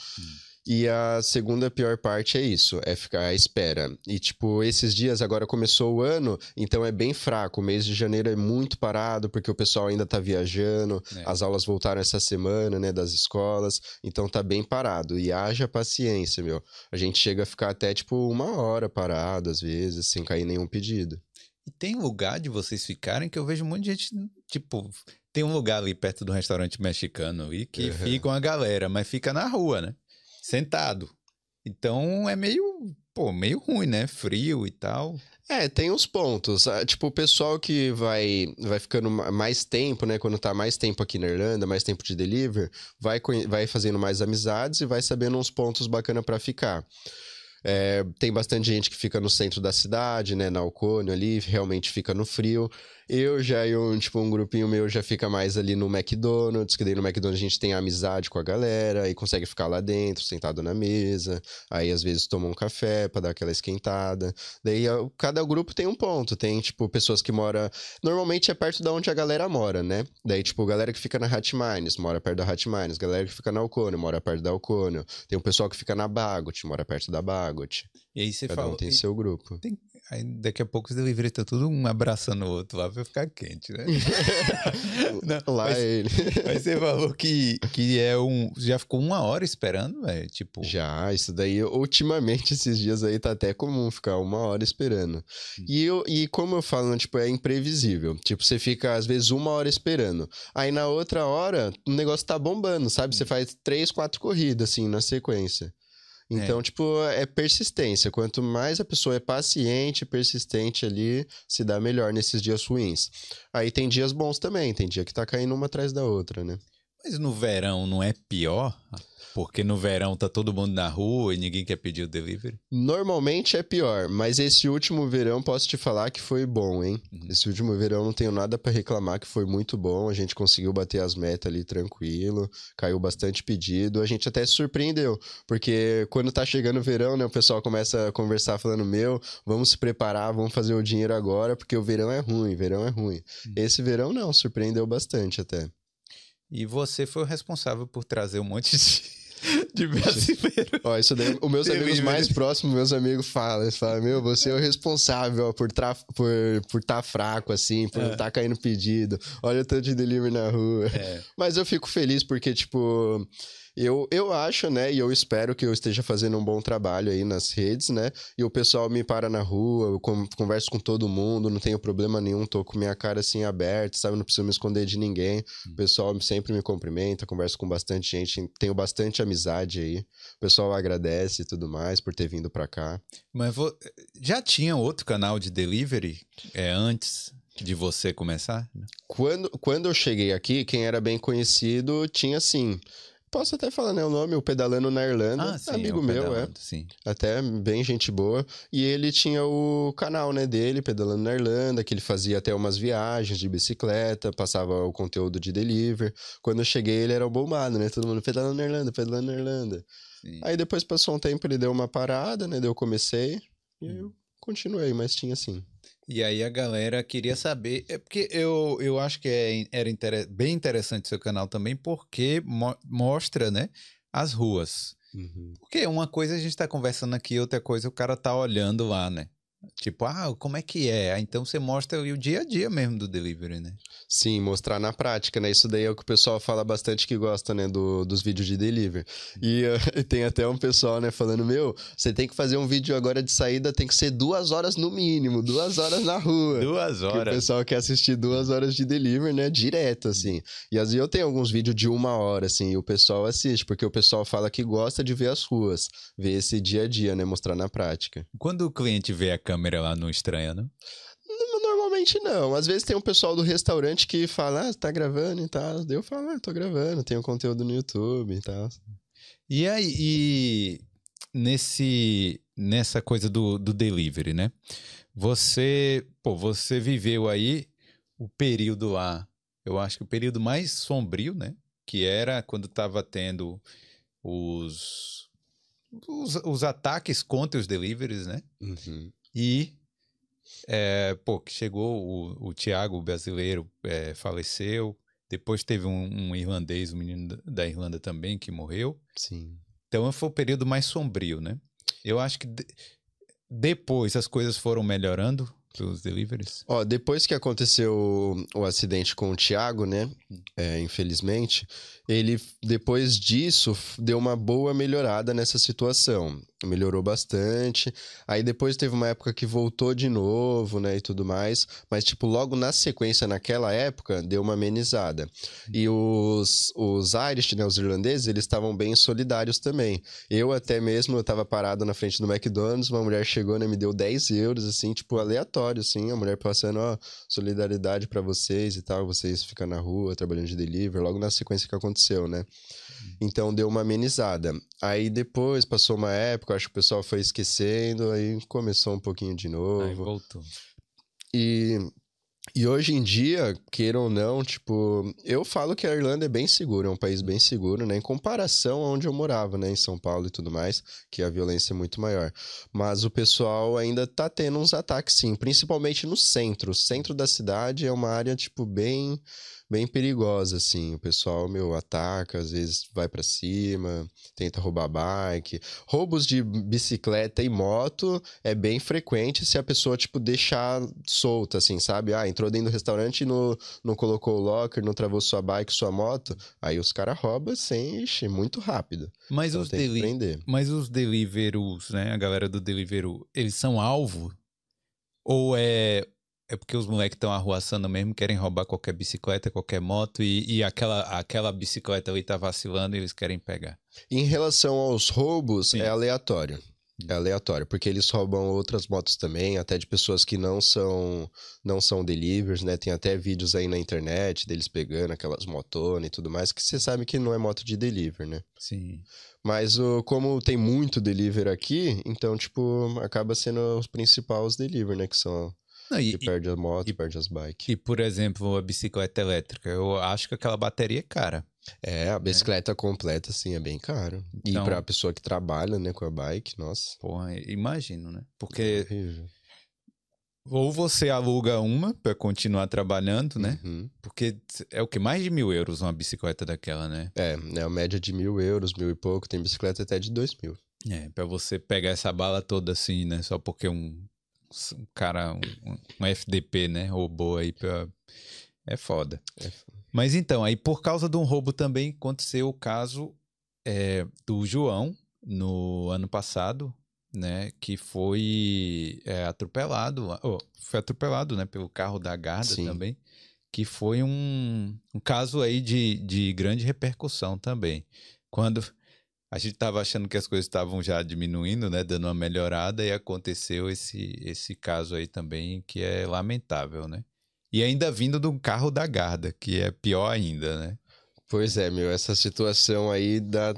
E a segunda pior parte é isso, é ficar à espera. E, tipo, esses dias agora começou o ano, então é bem fraco. O mês de janeiro é muito parado, porque o pessoal ainda tá viajando,
É.
as aulas voltaram essa semana, né, das escolas, então tá bem parado. E haja paciência, meu. A gente chega a ficar até, tipo, uma hora parado, às vezes, sem cair nenhum pedido.
E tem lugar de vocês ficarem que eu vejo um monte de gente, tipo, tem um lugar ali perto do restaurante mexicano e que
Uhum.
fica uma galera, mas fica na rua, né? Sentado. Então é meio, pô, meio ruim, né? Frio e tal.
É, tem uns pontos. Ah, Tipo, o pessoal que vai, vai ficando ma- mais tempo, né? Quando tá mais tempo aqui na Irlanda, mais tempo de delivery, vai, vai fazendo mais amizades e vai sabendo uns pontos bacana pra ficar. É, tem bastante gente que fica no centro da cidade, né? Na Alcônio ali, realmente fica no frio. Eu já e um, tipo, um grupinho meu já fica mais ali no McDonald's, que daí no McDonald's a gente tem amizade com a galera e consegue ficar lá dentro, sentado na mesa. Aí às vezes toma um café pra dar aquela esquentada. Daí cada grupo tem um ponto. Tem, tipo, pessoas que moram. Normalmente é perto da onde a galera mora, né? Daí, tipo, galera que fica na Hatmines mora perto da Hatmines. Galera que fica na Alcônio mora perto da Alcônio. Tem um pessoal que fica na Bagot, mora perto da Bagot.
E aí você
Cada
fala.
um tem
e-
seu grupo.
Aí daqui a pouco os delivery tá tudo um abraçando o outro lá pra ficar quente, né? Não,
Lá
mas,
ele.
mas você falou que, que é um. Já ficou uma hora esperando, velho? Tipo.
Já, isso daí, ultimamente, esses dias aí, tá até comum ficar uma hora esperando. E, eu, e como eu falo, né, tipo, é imprevisível. Tipo, você fica, às vezes, uma hora esperando. Aí, na outra hora, o negócio tá bombando, sabe? Você faz três, quatro corridas, assim, na sequência. Então, tipo, é persistência. Quanto mais a pessoa é paciente, persistente ali, se dá melhor nesses dias ruins. Aí tem dias bons também, tem dia que tá caindo uma atrás da outra, né?
Mas no verão não é pior? Porque no verão tá todo mundo na rua e ninguém quer pedir o delivery?
Normalmente é pior, mas esse último verão posso te falar que foi bom, hein?
Uhum.
Esse último verão não tenho nada pra reclamar, que foi muito bom. A gente conseguiu bater as metas ali tranquilo, caiu bastante pedido. A gente até se surpreendeu, porque quando tá chegando o verão, né, o pessoal começa a conversar falando: "Meu, vamos se preparar, vamos fazer o dinheiro agora, porque o verão é ruim, verão é ruim".
Uhum.
Esse verão não, surpreendeu bastante até.
E você foi o responsável por trazer um monte de, de brasileiro.
Ó, isso daí, os meus amigos mais próximos, meus amigos falam, eles falam, meu, você é o responsável ó, por estar por, por tá fraco, assim, por não estar caindo pedido, olha o tanto de delivery na rua.
É.
Mas eu fico feliz porque, tipo, eu, eu acho, né, e eu espero que eu esteja fazendo um bom trabalho aí nas redes, né, e o pessoal me para na rua, eu con- converso com todo mundo, não tenho problema nenhum, tô com minha cara assim aberta, sabe, não preciso me esconder de ninguém, o pessoal sempre me cumprimenta, converso com bastante gente, tenho bastante amizade aí, o pessoal agradece e tudo mais por ter vindo pra cá.
Mas vo- já tinha outro canal de delivery é, antes de você começar?
Quando, quando eu cheguei aqui, quem era bem conhecido tinha sim. Posso até falar né, o nome, o Pedalando na Irlanda, amigo
o
meu, é.
Sim.
Até bem gente boa. E ele tinha o canal, né, dele, Pedalando na Irlanda, que ele fazia até umas viagens de bicicleta, passava o conteúdo de delivery. Quando eu cheguei, ele era o bombado, né? Todo mundo pedalando na Irlanda, pedalando na Irlanda.
sim.
Aí depois passou um tempo, ele deu uma parada, né? Daí eu comecei e
Hum.
eu continuei, mas tinha sim.
E aí a galera queria saber, é porque eu, eu acho que é, era intere- bem interessante seu canal também, porque mo- mostra, né, as ruas. Porque uma coisa a gente tá conversando aqui, outra coisa o cara tá olhando lá, né? Tipo, ah, como é que é? Ah, Então você mostra o dia a dia mesmo do delivery, né?
Sim, mostrar na prática, né? Isso daí é o que o pessoal fala bastante que gosta, né? Do, dos vídeos de delivery. E eh, tem até um pessoal, né? Falando, meu, você tem que fazer um vídeo agora de saída, tem que ser duas horas no mínimo, duas horas na rua.
Duas
Que o
horas.
pessoal quer assistir duas horas de delivery, né? Direto, assim. E às vezes eu tenho alguns vídeos de uma hora, assim, e o pessoal assiste, porque o pessoal fala que gosta de ver as ruas, ver esse dia a dia, né? Mostrar na prática.
Quando o cliente vê a câmera lá, não estranha, não?
Normalmente não. Às vezes tem um pessoal do restaurante que fala, ah, tá gravando e tal. Daí eu falo, ah, tô gravando, tenho conteúdo no YouTube e tal.
E aí, e nesse, nessa coisa do, do delivery, né? Você, pô, você viveu aí o período lá eu acho que o período mais sombrio, né? Que era quando estava tendo os, os, os, ataques contra os deliveries, né?
Uhum.
E, é, pô, que chegou o, o Thiago, o brasileiro, é, faleceu. Depois teve um, um, irlandês, um menino da Irlanda também, que morreu.
Sim.
Então foi o período mais sombrio, né? Eu acho que de, depois as coisas foram melhorando os deliveries?
Ó, depois que aconteceu o, o acidente com o Thiago, né? É, infelizmente, ele depois disso deu uma boa melhorada nessa situação melhorou bastante. Aí depois teve uma época que voltou de novo, né, e tudo mais. Mas, tipo, logo na sequência, naquela época, deu uma amenizada. E os, os Irish, né, os irlandeses, eles estavam bem solidários também. Eu até mesmo, eu tava parado na frente do McDonald's, uma mulher chegou, né, me deu 10 euros, assim, tipo, aleatório, assim. A mulher passando, ó, solidariedade para vocês e tal, vocês ficam na rua, trabalhando de delivery, logo na sequência que aconteceu, né. Então deu uma amenizada. Aí depois passou uma época, acho que o pessoal foi esquecendo, aí começou um pouquinho de novo. Aí
voltou.
E, e hoje em dia, queira ou não, tipo, eu falo que a Irlanda é bem segura, é um país bem seguro, né? Em comparação a onde eu morava, né? Em São Paulo e tudo mais, que a violência é muito maior. Mas o pessoal ainda tá tendo uns ataques, sim, principalmente no centro. O centro da cidade é uma área, tipo, bem bem perigosa, assim. O pessoal, meu, ataca, às vezes vai para cima, tenta roubar bike. Roubos de bicicleta e moto é bem frequente se a pessoa, tipo, deixar solta, assim, sabe? Ah, entrou dentro do restaurante e não, não colocou o locker, não travou sua bike, sua moto. Aí os caras roubam sem, ixi, muito rápido.
Mas, então, os deli mas os deliverus, né? A galera do Deliveroo, eles são alvo? Ou é é porque os moleques estão arruaçando mesmo, querem roubar qualquer bicicleta, qualquer moto, e, e aquela, aquela bicicleta ali tá vacilando e eles querem pegar.
Em relação aos roubos, Sim. é aleatório. É aleatório, porque eles roubam outras motos também, até de pessoas que não são não são delivers, né? Tem até vídeos aí na internet deles pegando aquelas motonas e tudo mais, que você sabe que não é moto de deliver, né?
Sim.
Mas o, como tem muito deliver aqui, então, tipo, acaba sendo os principais deliver, né? Que são não, e, que perde a moto, e, perde as bikes.
E, por exemplo, a bicicleta elétrica, eu acho que aquela bateria é cara.
É, a bicicleta é. completa, assim, é bem caro. Então, e pra pessoa que trabalha, né, com a bike, nossa.
Porra, imagino, né? Porque. É ou você aluga uma para continuar trabalhando, né?
Uhum.
Porque é o que? Mais de mil euros uma bicicleta daquela, né?
É, é a média de mil euros, mil e pouco. Tem bicicleta até de dois mil.
É, pra você pegar essa bala toda assim, né? Só porque um um cara, um, um FDP, né? Roubou aí pra... É foda. É Mas então, aí por causa de um roubo também aconteceu o caso é, do João no ano passado, né? Que foi é, atropelado, oh, foi atropelado, né? Pelo carro da Garda Sim. também, que foi um, um caso aí de, de grande repercussão também. Quando a gente estava achando que as coisas estavam já diminuindo, né, dando uma melhorada e aconteceu esse esse caso aí também que é lamentável, né? E ainda vindo um carro da Garda, que é pior ainda, né?
Pois é, meu, essa situação aí da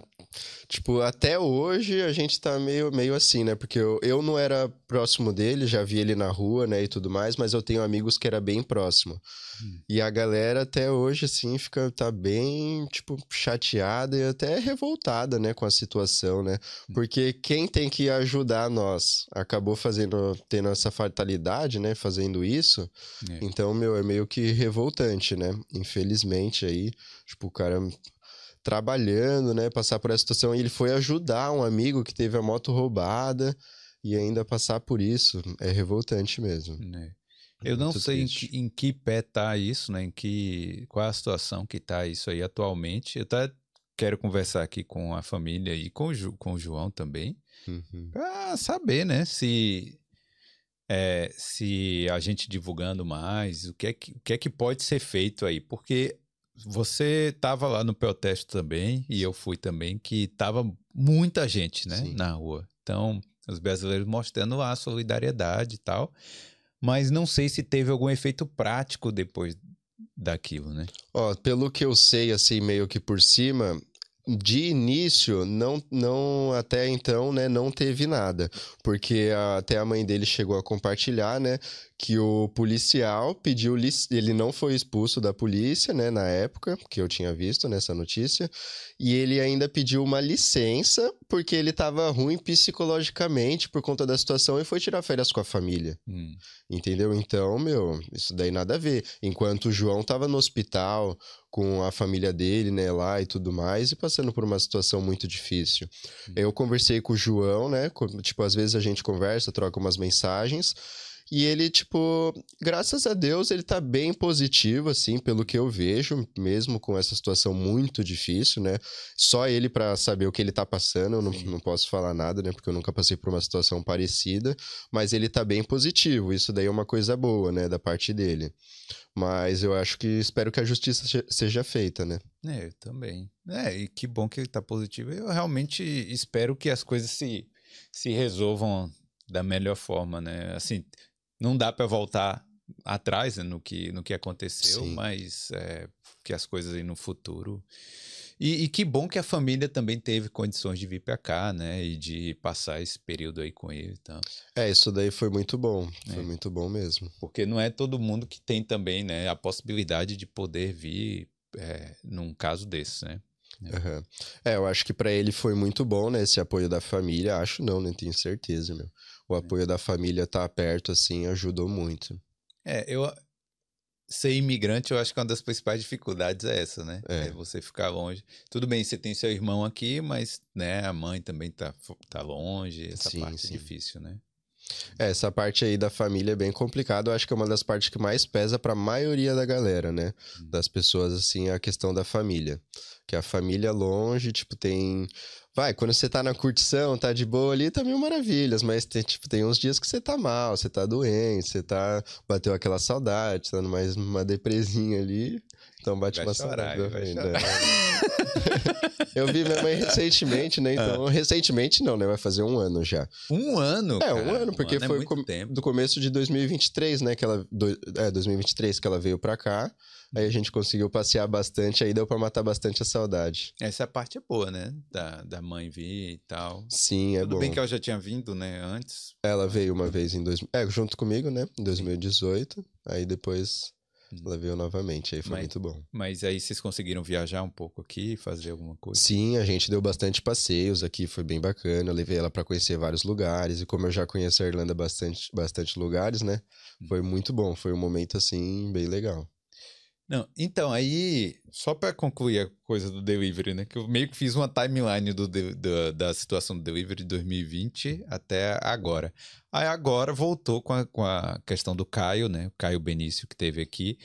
Tipo, até hoje a gente tá meio, meio assim, né? Porque eu, eu não era próximo dele, já vi ele na rua, né, e tudo mais, mas eu tenho amigos que era bem próximo. Hum. E a galera até hoje, assim, fica, tá bem, tipo, chateada e até revoltada, né, com a situação, né? Hum. Porque quem tem que ajudar nós acabou fazendo, tendo essa fatalidade, né, fazendo isso. É. Então, meu, é meio que revoltante, né? Infelizmente aí, tipo, o cara trabalhando, né, passar por essa situação. E ele foi ajudar um amigo que teve a moto roubada e ainda passar por isso é revoltante mesmo.
É. Eu não sei em que, em que, pé tá isso, né? Em que qual a situação que tá isso aí atualmente. Eu até quero conversar aqui com a família e com o, com o João também,
uhum.
para saber, né? Se é, se a gente divulgando mais, o que é que, o que é que pode ser feito aí, porque você estava lá no protesto também, e eu fui também, que tava muita gente, né, Sim. na rua. Então, os brasileiros mostrando a solidariedade e tal, mas não sei se teve algum efeito prático depois daquilo, né?
Ó, pelo que eu sei, assim, meio que por cima, de início, não, não até então, né, não teve nada. Porque até a mãe dele chegou a compartilhar, né, que o policial pediu, ele não foi expulso da polícia, né, na época, que eu tinha visto nessa notícia, e ele ainda pediu uma licença porque ele estava ruim psicologicamente por conta da situação e foi tirar férias com a família. Hum. Entendeu? Então, meu, isso daí nada a ver. Enquanto o João estava no hospital, com a família dele, né, lá e tudo mais, e passando por uma situação muito difícil. Uhum. Eu conversei com o João, né, tipo, às vezes a gente conversa, troca umas mensagens, e ele, tipo, graças a Deus, ele tá bem positivo, assim, pelo que eu vejo, mesmo com essa situação muito difícil, né? Só ele para saber o que ele tá passando, eu não, não posso falar nada, né? Porque eu nunca passei por uma situação parecida, mas ele tá bem positivo. Isso daí é uma coisa boa, né, da parte dele. Mas eu acho que espero que a justiça seja feita, né?
É, eu também. É, e que bom que ele tá positivo. Eu realmente espero que as coisas se, se resolvam da melhor forma, né? Assim, não dá para voltar atrás né, no, que, no que aconteceu, Sim. mas é, que as coisas aí no futuro. E, e, que bom que a família também teve condições de vir para cá, né? E de passar esse período aí com ele. Então.
É, isso daí foi muito bom. Foi é. muito bom mesmo.
Porque não é todo mundo que tem também, né? A possibilidade de poder vir é, num caso desse, né?
Uhum. É, eu acho que para ele foi muito bom, né? Esse apoio da família. Acho não, nem né, tenho certeza, meu o é. apoio da família estar tá perto, assim, ajudou muito.
É, eu. Ser imigrante, eu acho que uma das principais dificuldades é essa, né? É. é você ficar longe. Tudo bem, você tem seu irmão aqui, mas né, a mãe também tá, tá longe. Essa sim, parte é sim. é difícil, né?
É, essa parte aí da família é bem complicada. Eu acho que é uma das partes que mais pesa para a maioria da galera, né? Hum. Das pessoas, assim, a questão da família. Que a família longe, tipo, tem Vai, quando você tá na curtição, tá de boa ali, tá mil maravilhas, mas tem, tipo, tem uns dias que você tá mal, você tá doente, você tá. Bateu aquela saudade, tá mais uma depresinha ali. Então bate vai uma chorar. Vai chorar. Eu vi minha mãe recentemente, né? Então, ah. recentemente não, né? Vai fazer um ano já.
Um ano?
É, cara, um ano, porque um ano é foi com... do começo de 2023, né? Que ela. Do... É, 2023 que ela veio pra cá. Aí a gente conseguiu passear bastante, aí deu pra matar bastante a saudade.
Essa parte é boa, né? Da, da mãe vir e tal.
Sim, é
Tudo
bom.
Tudo bem que ela já tinha vindo, né, antes.
Ela veio uma vez em... Dois... É, junto comigo, né? Em 2018. Aí depois veio novamente, aí foi
mas,
muito bom.
Mas aí vocês conseguiram viajar um pouco aqui, fazer alguma coisa?
Sim, a gente deu bastante passeios aqui, foi bem bacana. Eu levei ela para conhecer vários lugares, e como eu já conheço a Irlanda bastante, bastante lugares, né? Foi muito bom, foi um momento assim, bem legal.
Não, então, aí, só para concluir a coisa do delivery, né? Que eu meio que fiz uma timeline do, do, da situação do delivery de 2020 até agora. Aí agora voltou com a, com a questão do Caio, né? O Caio Benício que teve aqui,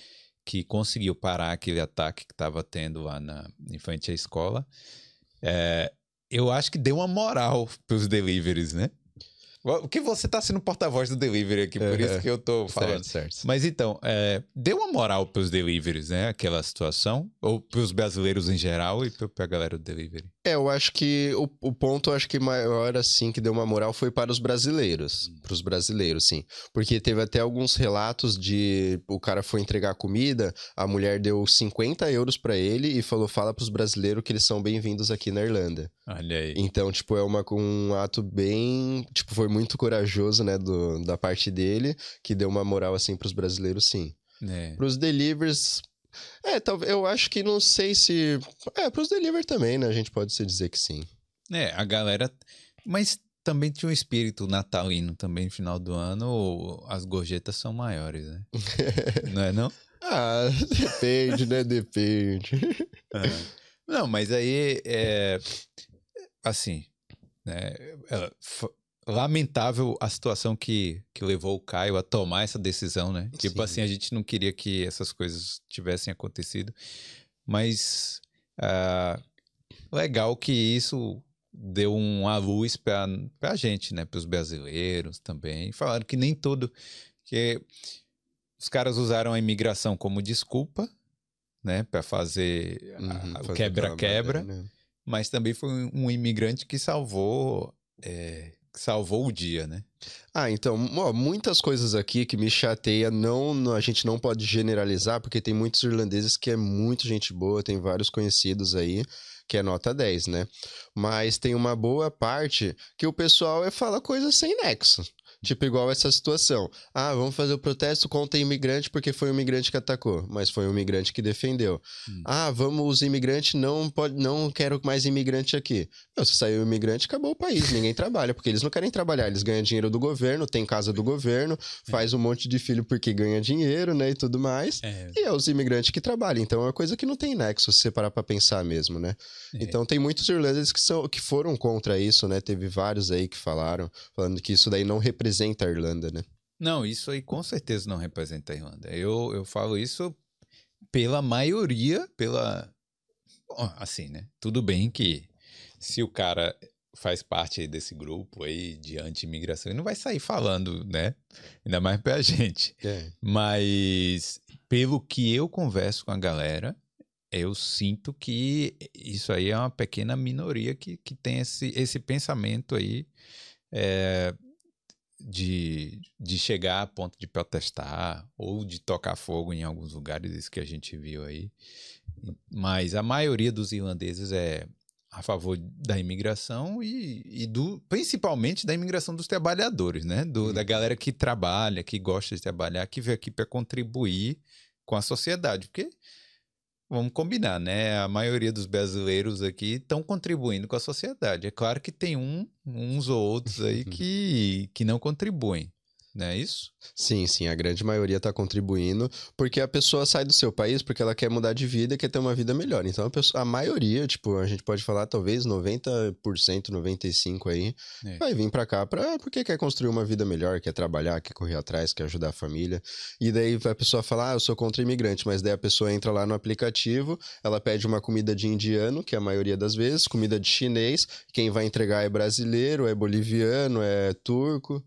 que conseguiu parar aquele ataque que estava tendo lá na, em frente à escola. É, eu acho que deu uma moral para os deliveries, né? O que você tá sendo porta-voz do delivery aqui, por isso que eu tô falando. Certo, certo. Mas então, é, deu uma moral pros deliveries, né? Aquela situação? Ou pros brasileiros em geral e pra galera do delivery?
É, eu acho que o, o ponto, acho que maior, assim, que deu uma moral foi para os brasileiros. Hum. Para os brasileiros, sim. Porque teve até alguns relatos de o cara foi entregar comida, a mulher deu 50 euros para ele e falou: fala para os brasileiros que eles são bem-vindos aqui na Irlanda.
Olha aí.
Então, tipo, é uma, um ato bem. Tipo, foi muito corajoso, né, do, da parte dele, que deu uma moral, assim, para os brasileiros, sim. É. Para os delivers, é, talvez, eu acho que não sei se. É, pros delivery também, né? A gente pode se dizer que sim.
É, a galera. Mas também tinha um espírito natalino também no final do ano, as gorjetas são maiores, né? não é não?
Ah, depende, né? Depende.
É. Não, mas aí é. Assim, né? Lamentável a situação que, que levou o Caio a tomar essa decisão, né? Tipo Sim. assim, a gente não queria que essas coisas tivessem acontecido, mas uh, legal que isso deu uma luz para a gente, né? Para os brasileiros também. Falaram que nem todo. que os caras usaram a imigração como desculpa, né? Para fazer uhum, o quebra-quebra. Né? Mas também foi um imigrante que salvou é, salvou o dia, né?
Ah, então, ó, muitas coisas aqui que me chateia, não, a gente não pode generalizar, porque tem muitos irlandeses que é muito gente boa, tem vários conhecidos aí que é nota 10, né? Mas tem uma boa parte que o pessoal é, fala coisas sem nexo. Tipo, igual essa situação. Ah, vamos fazer o protesto contra imigrante porque foi o imigrante que atacou, mas foi o imigrante que defendeu. Hum. Ah, vamos, os imigrantes não pode, não quero mais imigrante aqui. Não, se saiu o imigrante, acabou o país, ninguém trabalha, porque eles não querem trabalhar, eles ganham dinheiro do governo, tem casa do governo, é. faz um monte de filho porque ganha dinheiro, né, e tudo mais. É. E é os imigrantes que trabalham. Então é uma coisa que não tem nexo se você parar pra pensar mesmo, né? É. Então tem muitos irlandeses que, são, que foram contra isso, né? Teve vários aí que falaram, falando que isso daí não representa representa a Irlanda, né?
Não, isso aí com certeza não representa a Irlanda. Eu, eu falo isso pela maioria, pela. Bom, assim, né? Tudo bem que se o cara faz parte desse grupo aí de anti-imigração, ele não vai sair falando, né? Ainda mais pra gente. É. Mas pelo que eu converso com a galera, eu sinto que isso aí é uma pequena minoria que, que tem esse, esse pensamento aí. É, de, de chegar a ponto de protestar ou de tocar fogo em alguns lugares, isso que a gente viu aí. Mas a maioria dos irlandeses é a favor da imigração e, e do, principalmente da imigração dos trabalhadores, né? Do, Da uhum. galera que trabalha, que gosta de trabalhar, que veio aqui para contribuir com a sociedade. Porque vamos combinar, né? A maioria dos brasileiros aqui estão contribuindo com a sociedade. É claro que tem um, uns ou outros aí que, que não contribuem não é isso?
Sim, sim, a grande maioria está contribuindo, porque a pessoa sai do seu país porque ela quer mudar de vida e quer ter uma vida melhor. Então a, pessoa, a maioria, tipo, a gente pode falar talvez 90%, 95% aí, é. vai vir para cá pra, porque quer construir uma vida melhor, quer trabalhar, quer correr atrás, quer ajudar a família. E daí a pessoa fala, ah, eu sou contra imigrante, mas daí a pessoa entra lá no aplicativo, ela pede uma comida de indiano, que é a maioria das vezes, comida de chinês, quem vai entregar é brasileiro, é boliviano, é turco.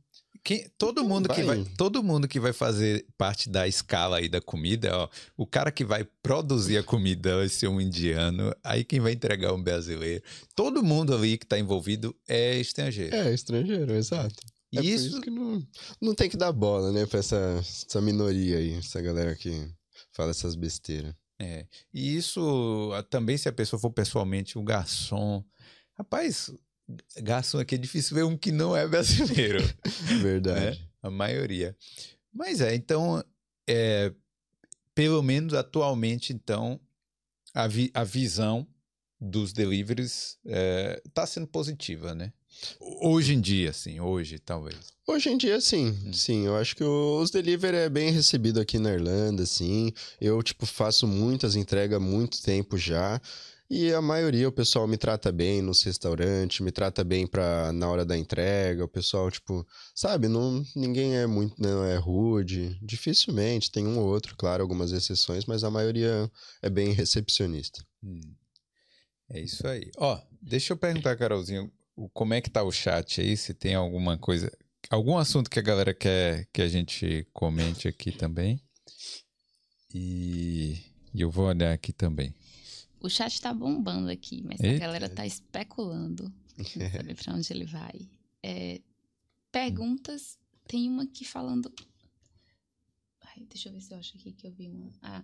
Quem, todo mundo vai. que vai, todo mundo que vai fazer parte da escala aí da comida, ó, o cara que vai produzir a comida vai ser um indiano, aí quem vai entregar um brasileiro. Todo mundo ali que está envolvido é estrangeiro.
É estrangeiro, exato. É isso... isso que não, não tem que dar bola, né, para essa, essa minoria aí, essa galera que fala essas besteiras.
É. E isso também se a pessoa for pessoalmente o garçom, rapaz, garçom aqui é difícil ver um que não é brasileiro.
Verdade.
Né? A maioria. Mas é, então, é, pelo menos atualmente, então, a, vi a visão dos deliveries está é, tá sendo positiva, né? Hoje em dia, sim, hoje, talvez.
Hoje em dia, sim, hum. sim. Eu acho que os delivery é bem recebido aqui na Irlanda, sim. Eu, tipo, faço muitas entregas há muito tempo já. E a maioria, o pessoal me trata bem nos restaurantes, me trata bem pra, na hora da entrega. O pessoal, tipo, sabe, não, ninguém é muito, não é rude. Dificilmente, tem um ou outro, claro, algumas exceções, mas a maioria é bem recepcionista. Hum.
É isso aí. Ó, deixa eu perguntar, Carolzinho, como é que tá o chat aí? Se tem alguma coisa, algum assunto que a galera quer que a gente comente aqui também. E, e eu vou olhar aqui também.
O chat tá bombando aqui, mas Eita. a galera tá especulando. Não sabe pra onde ele vai. É, perguntas. Tem uma aqui falando. Ai, deixa eu ver se eu acho aqui que eu vi uma. Ah,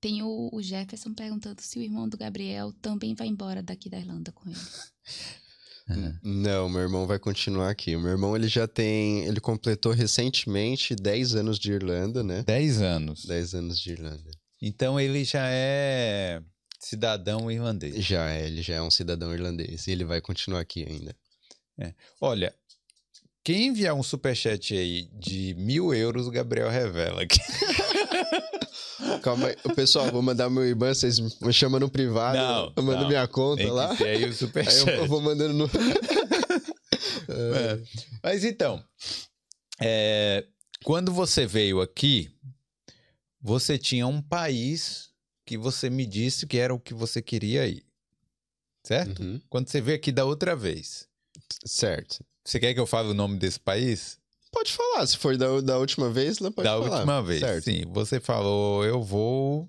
tem o, o Jefferson perguntando se o irmão do Gabriel também vai embora daqui da Irlanda com ele.
Não, meu irmão vai continuar aqui. O meu irmão, ele já tem... Ele completou recentemente 10 anos de Irlanda, né?
10 anos?
10 anos de Irlanda.
Então ele já é cidadão irlandês.
Já é, ele já é um cidadão irlandês e ele vai continuar aqui ainda.
É. Olha, quem enviar um superchat aí de mil euros, o Gabriel revela aqui.
Calma aí, pessoal, vou mandar meu IBAN, vocês me chamam no privado, não, eu mando não, minha conta tem lá.
Aí o superchat.
Aí eu, eu vou mandando no.
é. Mas então, é, quando você veio aqui, você tinha um país que você me disse que era o que você queria ir. Certo? Uhum. Quando você veio aqui da outra vez.
Certo.
Você quer que eu fale o nome desse país?
Pode falar, se for da, da última vez, não pode
da
falar.
Da última vez, certo. sim. Você falou, eu vou...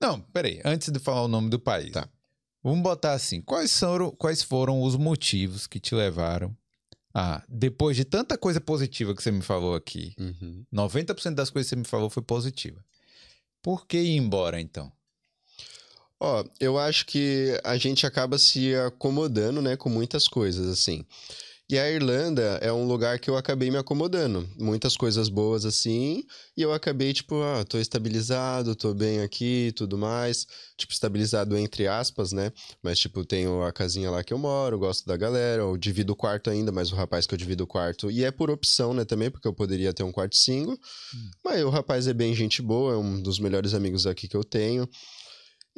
Não, peraí, antes de falar o nome do país.
Tá.
Vamos botar assim, quais foram, quais foram os motivos que te levaram a, depois de tanta coisa positiva que você me falou aqui, uhum. 90% das coisas que você me falou foi positiva. Por que ir embora, então?
Ó, eu acho que a gente acaba se acomodando, né, com muitas coisas, assim. E a Irlanda é um lugar que eu acabei me acomodando. Muitas coisas boas assim. E eu acabei, tipo, ah, tô estabilizado, tô bem aqui tudo mais. Tipo, estabilizado entre aspas, né? Mas, tipo, tenho a casinha lá que eu moro, gosto da galera. Eu divido o quarto ainda, mas o rapaz que eu divido o quarto. E é por opção, né, também, porque eu poderia ter um quarto single. Hum. Mas o rapaz é bem gente boa, é um dos melhores amigos aqui que eu tenho.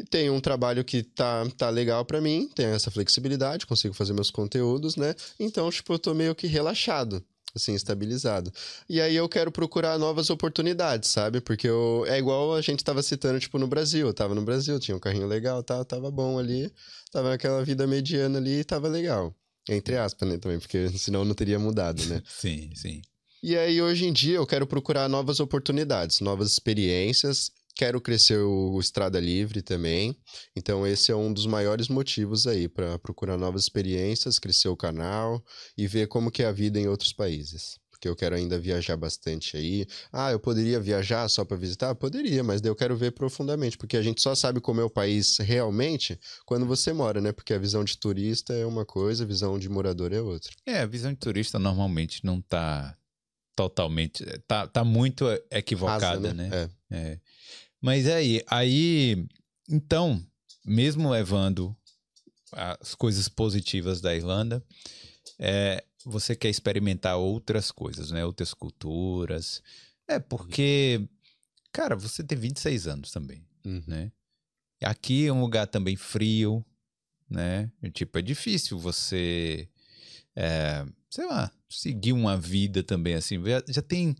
E tem um trabalho que tá, tá legal para mim, tem essa flexibilidade, consigo fazer meus conteúdos, né? Então, tipo, eu tô meio que relaxado assim, estabilizado. E aí eu quero procurar novas oportunidades, sabe? Porque eu, é igual a gente tava citando, tipo, no Brasil. Eu tava no Brasil, tinha um carrinho legal, tá, tava bom ali, tava naquela vida mediana ali e tava legal. Entre aspas, né, também, porque senão não teria mudado, né?
sim, sim.
E aí, hoje em dia, eu quero procurar novas oportunidades, novas experiências Quero crescer o Estrada Livre também. Então, esse é um dos maiores motivos aí para procurar novas experiências, crescer o canal e ver como que é a vida em outros países. Porque eu quero ainda viajar bastante aí. Ah, eu poderia viajar só para visitar? Poderia, mas daí eu quero ver profundamente, porque a gente só sabe como é o país realmente quando você mora, né? Porque a visão de turista é uma coisa, a visão de morador é outra.
É, a visão de turista normalmente não tá totalmente. tá, tá muito equivocada, Rasa, né? né? É. é. Mas aí, aí, então, mesmo levando as coisas positivas da Irlanda, é, você quer experimentar outras coisas, né? Outras culturas. É porque, cara, você tem 26 anos também, uhum. né? Aqui é um lugar também frio, né? E, tipo, é difícil você, é, sei lá, seguir uma vida também assim. Já, já tem...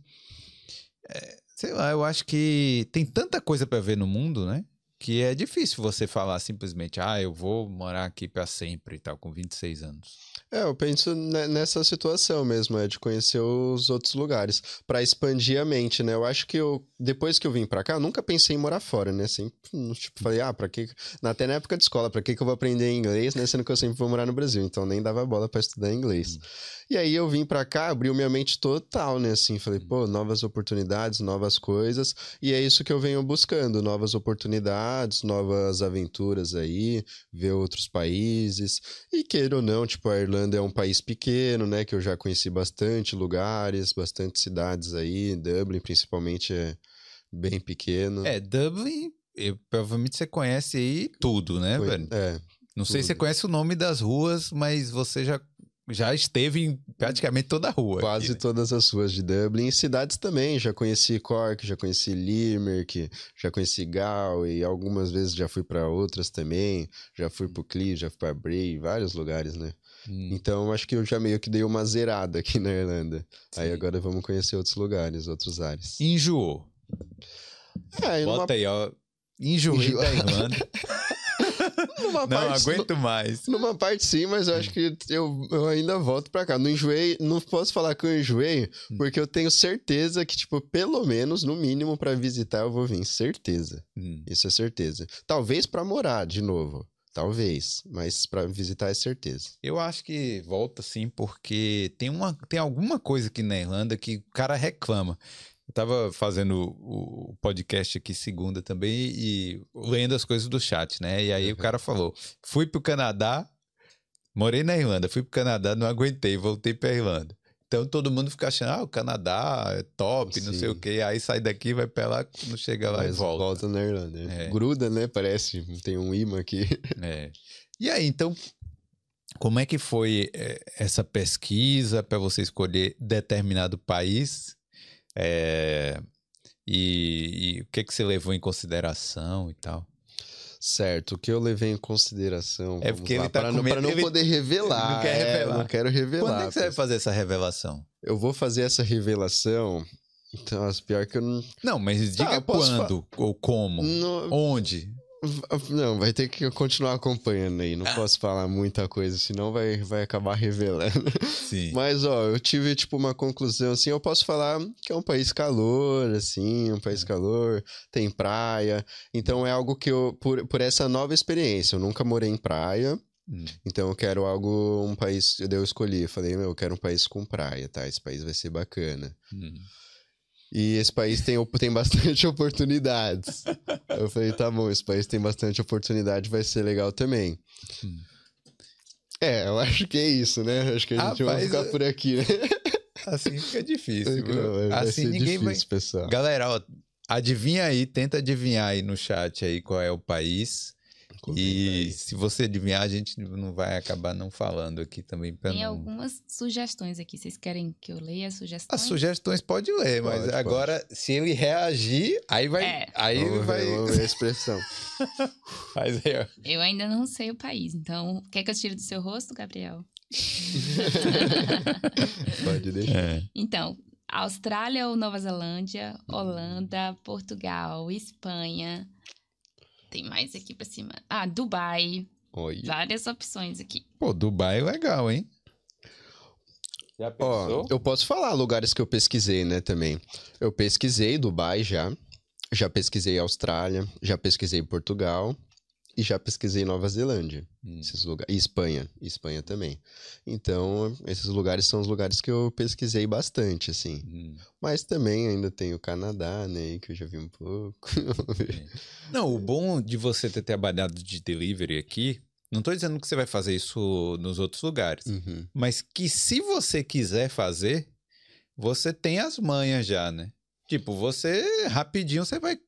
É, Sei lá, eu acho que tem tanta coisa para ver no mundo, né? Que é difícil você falar simplesmente, ah, eu vou morar aqui para sempre e tal, com 26 anos.
É, eu penso nessa situação mesmo, é de conhecer os outros lugares, para expandir a mente, né? Eu acho que eu, depois que eu vim para cá, eu nunca pensei em morar fora, né? Sempre, tipo, falei, ah, pra que. Até na época de escola, pra que, que eu vou aprender inglês, né? Sendo que eu sempre vou morar no Brasil, então nem dava bola para estudar inglês. Hum. E aí eu vim para cá, abriu minha mente total, né? Assim, falei, pô, novas oportunidades, novas coisas. E é isso que eu venho buscando: novas oportunidades, novas aventuras aí, ver outros países. E queira ou não, tipo, a Irlanda é um país pequeno, né? Que eu já conheci bastante lugares, bastante cidades aí. Dublin, principalmente, é bem pequeno.
É, Dublin, eu, provavelmente você conhece aí tudo, né, velho? É. Não tudo. sei se você conhece o nome das ruas, mas você já já esteve em praticamente toda a rua.
Quase aqui, né? todas as ruas de Dublin. E cidades também. Já conheci Cork, já conheci Limerick, já conheci Galway. Algumas vezes já fui para outras também. Já fui para Clee, já fui para Bray, vários lugares, né? Hum. Então, acho que eu já meio que dei uma zerada aqui na Irlanda. Sim. Aí agora vamos conhecer outros lugares, outros ares.
Enjoou. É, Bota numa... aí, ó. Enjoei da Irlanda. numa não parte, aguento mais.
Numa parte sim, mas eu acho que eu, eu ainda volto pra cá. Não enjoei, não posso falar que eu enjoei, hum. porque eu tenho certeza que, tipo, pelo menos, no mínimo, para visitar eu vou vir. Certeza. Hum. Isso é certeza. Talvez para morar de novo. Talvez, mas para visitar é certeza.
Eu acho que volta sim, porque tem, uma, tem alguma coisa aqui na Irlanda que o cara reclama. Eu tava fazendo o podcast aqui segunda também e lendo as coisas do chat, né? E aí uhum. o cara falou: fui pro Canadá, morei na Irlanda, fui pro Canadá, não aguentei, voltei pra Irlanda. Então todo mundo fica achando, ah, o Canadá é top, Sim. não sei o quê. Aí sai daqui, vai pra lá, não chega lá Mas e volta.
Volta na Irlanda. É. Gruda, né? Parece, tem um imã aqui.
É. E aí, então, como é que foi é, essa pesquisa para você escolher determinado país? É, e, e, o que, que você levou em consideração e tal?
Certo, o que eu levei em consideração.
É porque lá, ele tá
para não, não ele, poder revelar.
Não quer é, revelar.
não quero revelar.
Quando é que você vai fazer essa revelação?
Eu vou fazer essa revelação. Então, pior que eu não.
Não, mas diga ah, quando ou como. No... Onde?
Não, vai ter que continuar acompanhando aí. Não ah. posso falar muita coisa, senão vai, vai acabar revelando. Sim. Mas, ó, eu tive, tipo, uma conclusão, assim, eu posso falar que é um país calor, assim, um país calor, tem praia. Então, é algo que eu, por, por essa nova experiência, eu nunca morei em praia. Hum. Então eu quero algo, um país, eu escolhi, falei, meu, eu quero um país com praia, tá? Esse país vai ser bacana. Hum. E esse país tem, tem bastante oportunidades. Eu falei, tá bom, esse país tem bastante oportunidade, vai ser legal também. Hum. É, eu acho que é isso, né? Acho que a gente Rapaz, vai ficar por aqui, né?
Assim fica difícil. Não, assim ninguém difícil, vai.
Pessoal.
Galera, ó, adivinha aí, tenta adivinhar aí no chat aí qual é o país e se você adivinhar, a gente não vai acabar não falando aqui também.
Tem
não...
algumas sugestões aqui. Vocês querem que eu leia as sugestões?
As sugestões pode ler, mas pode, agora, pode. se ele reagir, aí vai. É. Aí vai.
Ver, vamos ver a expressão.
mas é.
Eu ainda não sei o país, então. Quer que eu tire do seu rosto, Gabriel?
pode deixar. É.
Então, Austrália ou Nova Zelândia, Holanda, Portugal, Espanha. Tem mais aqui pra cima. Ah, Dubai.
Oi.
Várias opções aqui.
Pô, Dubai é legal, hein?
Já pensou? Ó, eu posso falar lugares que eu pesquisei, né, também. Eu pesquisei Dubai já. Já pesquisei Austrália, já pesquisei Portugal, e já pesquisei Nova Zelândia, hum. esses lugares, e Espanha, Espanha também. Então, esses lugares são os lugares que eu pesquisei bastante, assim. Hum. Mas também ainda tem o Canadá, né, que eu já vi um pouco.
não, o bom de você ter trabalhado de delivery aqui, não estou dizendo que você vai fazer isso nos outros lugares, uhum. mas que se você quiser fazer, você tem as manhas já, né? Tipo, você rapidinho você vai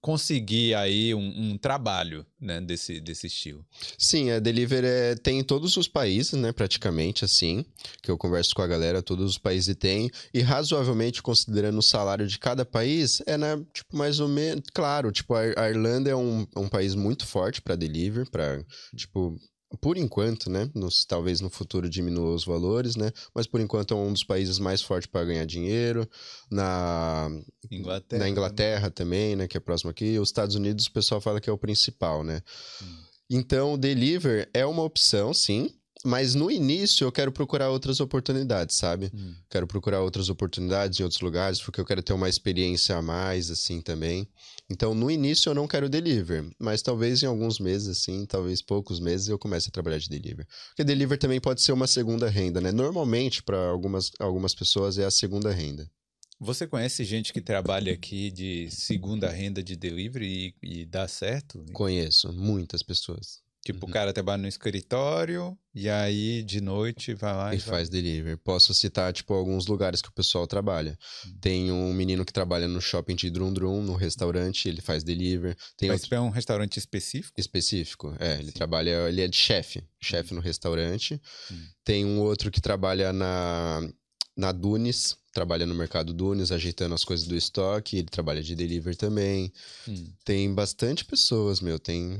conseguir aí um, um, trabalho né, desse, desse estilo.
Sim, a Deliver é, tem em todos os países, né, praticamente assim, que eu converso com a galera, todos os países têm, e razoavelmente considerando o salário de cada país, é né, tipo mais ou menos, claro, tipo a, Irlanda é um, um país muito forte para Deliver, para tipo por enquanto, né? Nos, talvez no futuro diminua os valores, né? Mas por enquanto é um dos países mais fortes para ganhar dinheiro. Na Inglaterra, na Inglaterra também, né? Que é próximo aqui. Os Estados Unidos o pessoal fala que é o principal, né? Hum. Então, o deliver é uma opção, sim. Mas no início eu quero procurar outras oportunidades, sabe? Hum. Quero procurar outras oportunidades em outros lugares, porque eu quero ter uma experiência a mais, assim, também. Então, no início eu não quero deliver, mas talvez em alguns meses, assim, talvez poucos meses, eu comece a trabalhar de deliver. Porque deliver também pode ser uma segunda renda, né? Normalmente, para algumas, algumas pessoas, é a segunda renda.
Você conhece gente que trabalha aqui de segunda renda de delivery e, e dá certo?
Conheço, muitas pessoas.
Tipo, uhum. o cara trabalha no escritório e aí de noite vai lá
e, e faz vai... delivery. Posso citar, tipo, alguns lugares que o pessoal trabalha. Uhum. Tem um menino que trabalha no shopping de Drum Drum, no restaurante, ele faz delivery. Tem
Mas outro... é um restaurante específico?
Específico, é. Ele Sim. trabalha, ele é de chefe, chefe uhum. no restaurante. Uhum. Tem um outro que trabalha na, na Dunes, trabalha no mercado Dunes, ajeitando as coisas do estoque. Ele trabalha de delivery também. Hum. Tem bastante pessoas, meu. Tem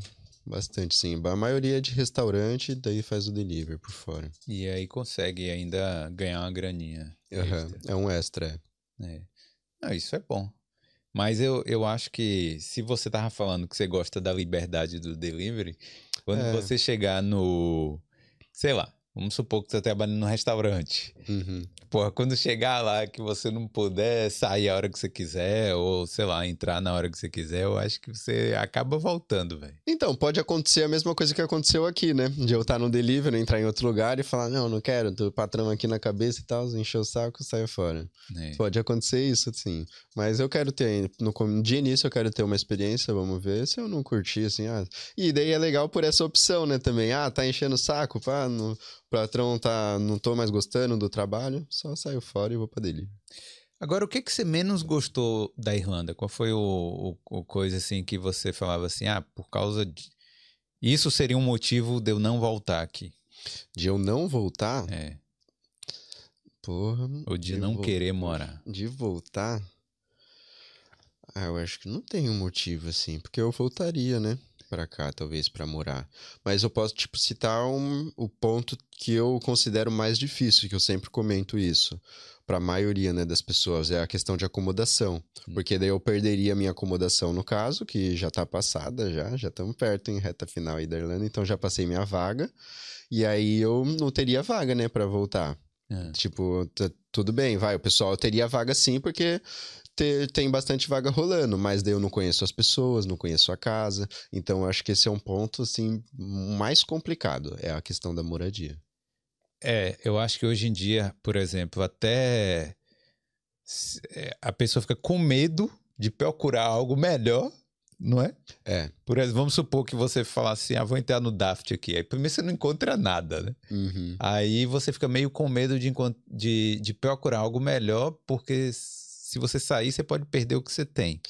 Bastante, sim. A maioria é de restaurante, daí faz o delivery por fora.
E aí consegue ainda ganhar uma graninha.
Uhum. É um extra.
É. Não, isso é bom. Mas eu, eu acho que se você tava falando que você gosta da liberdade do delivery, quando é. você chegar no. Sei lá, vamos supor que você trabalha no restaurante. Uhum. Porra, quando chegar lá que você não puder sair a hora que você quiser, ou sei lá, entrar na hora que você quiser, eu acho que você acaba voltando, velho.
Então, pode acontecer a mesma coisa que aconteceu aqui, né? De eu estar no delivery, entrar em outro lugar e falar, não, não quero, tô patrão aqui na cabeça e tal, encher o saco sair fora. É. Pode acontecer isso, sim. Mas eu quero ter, no, dia início eu quero ter uma experiência, vamos ver. Se eu não curtir, assim, ah. E daí é legal por essa opção, né, também. Ah, tá enchendo o saco, pá, no, patrão tá, não tô mais gostando do trabalho, só saio fora e vou pra dele.
Agora, o que, que você menos gostou da Irlanda? Qual foi o, o, o, coisa assim que você falava assim, ah, por causa de... Isso seria um motivo de eu não voltar aqui?
De eu não voltar?
É.
Porra.
Ou de, de não querer morar?
De voltar? Ah, eu acho que não tem um motivo assim, porque eu voltaria, né? Para cá, talvez, para morar. Mas eu posso, tipo, citar um, o ponto que eu considero mais difícil, que eu sempre comento isso, para a maioria né, das pessoas, é a questão de acomodação. Hum. Porque daí eu perderia a minha acomodação, no caso, que já está passada, já, já estamos perto em reta final aí da Irlanda, então já passei minha vaga. E aí eu não teria vaga, né, para voltar. É. Tipo, tudo bem, vai, o pessoal teria vaga sim, porque ter, tem bastante vaga rolando, mas daí eu não conheço as pessoas, não conheço a casa. Então, acho que esse é um ponto, assim, mais complicado, é a questão da moradia.
É, eu acho que hoje em dia, por exemplo, até é, a pessoa fica com medo de procurar algo melhor, não é?
É.
Por exemplo, vamos supor que você falasse assim, ah, vou entrar no Daft aqui. Aí primeiro você não encontra nada, né?
Uhum.
Aí você fica meio com medo de, de, de procurar algo melhor, porque se você sair, você pode perder o que você tem,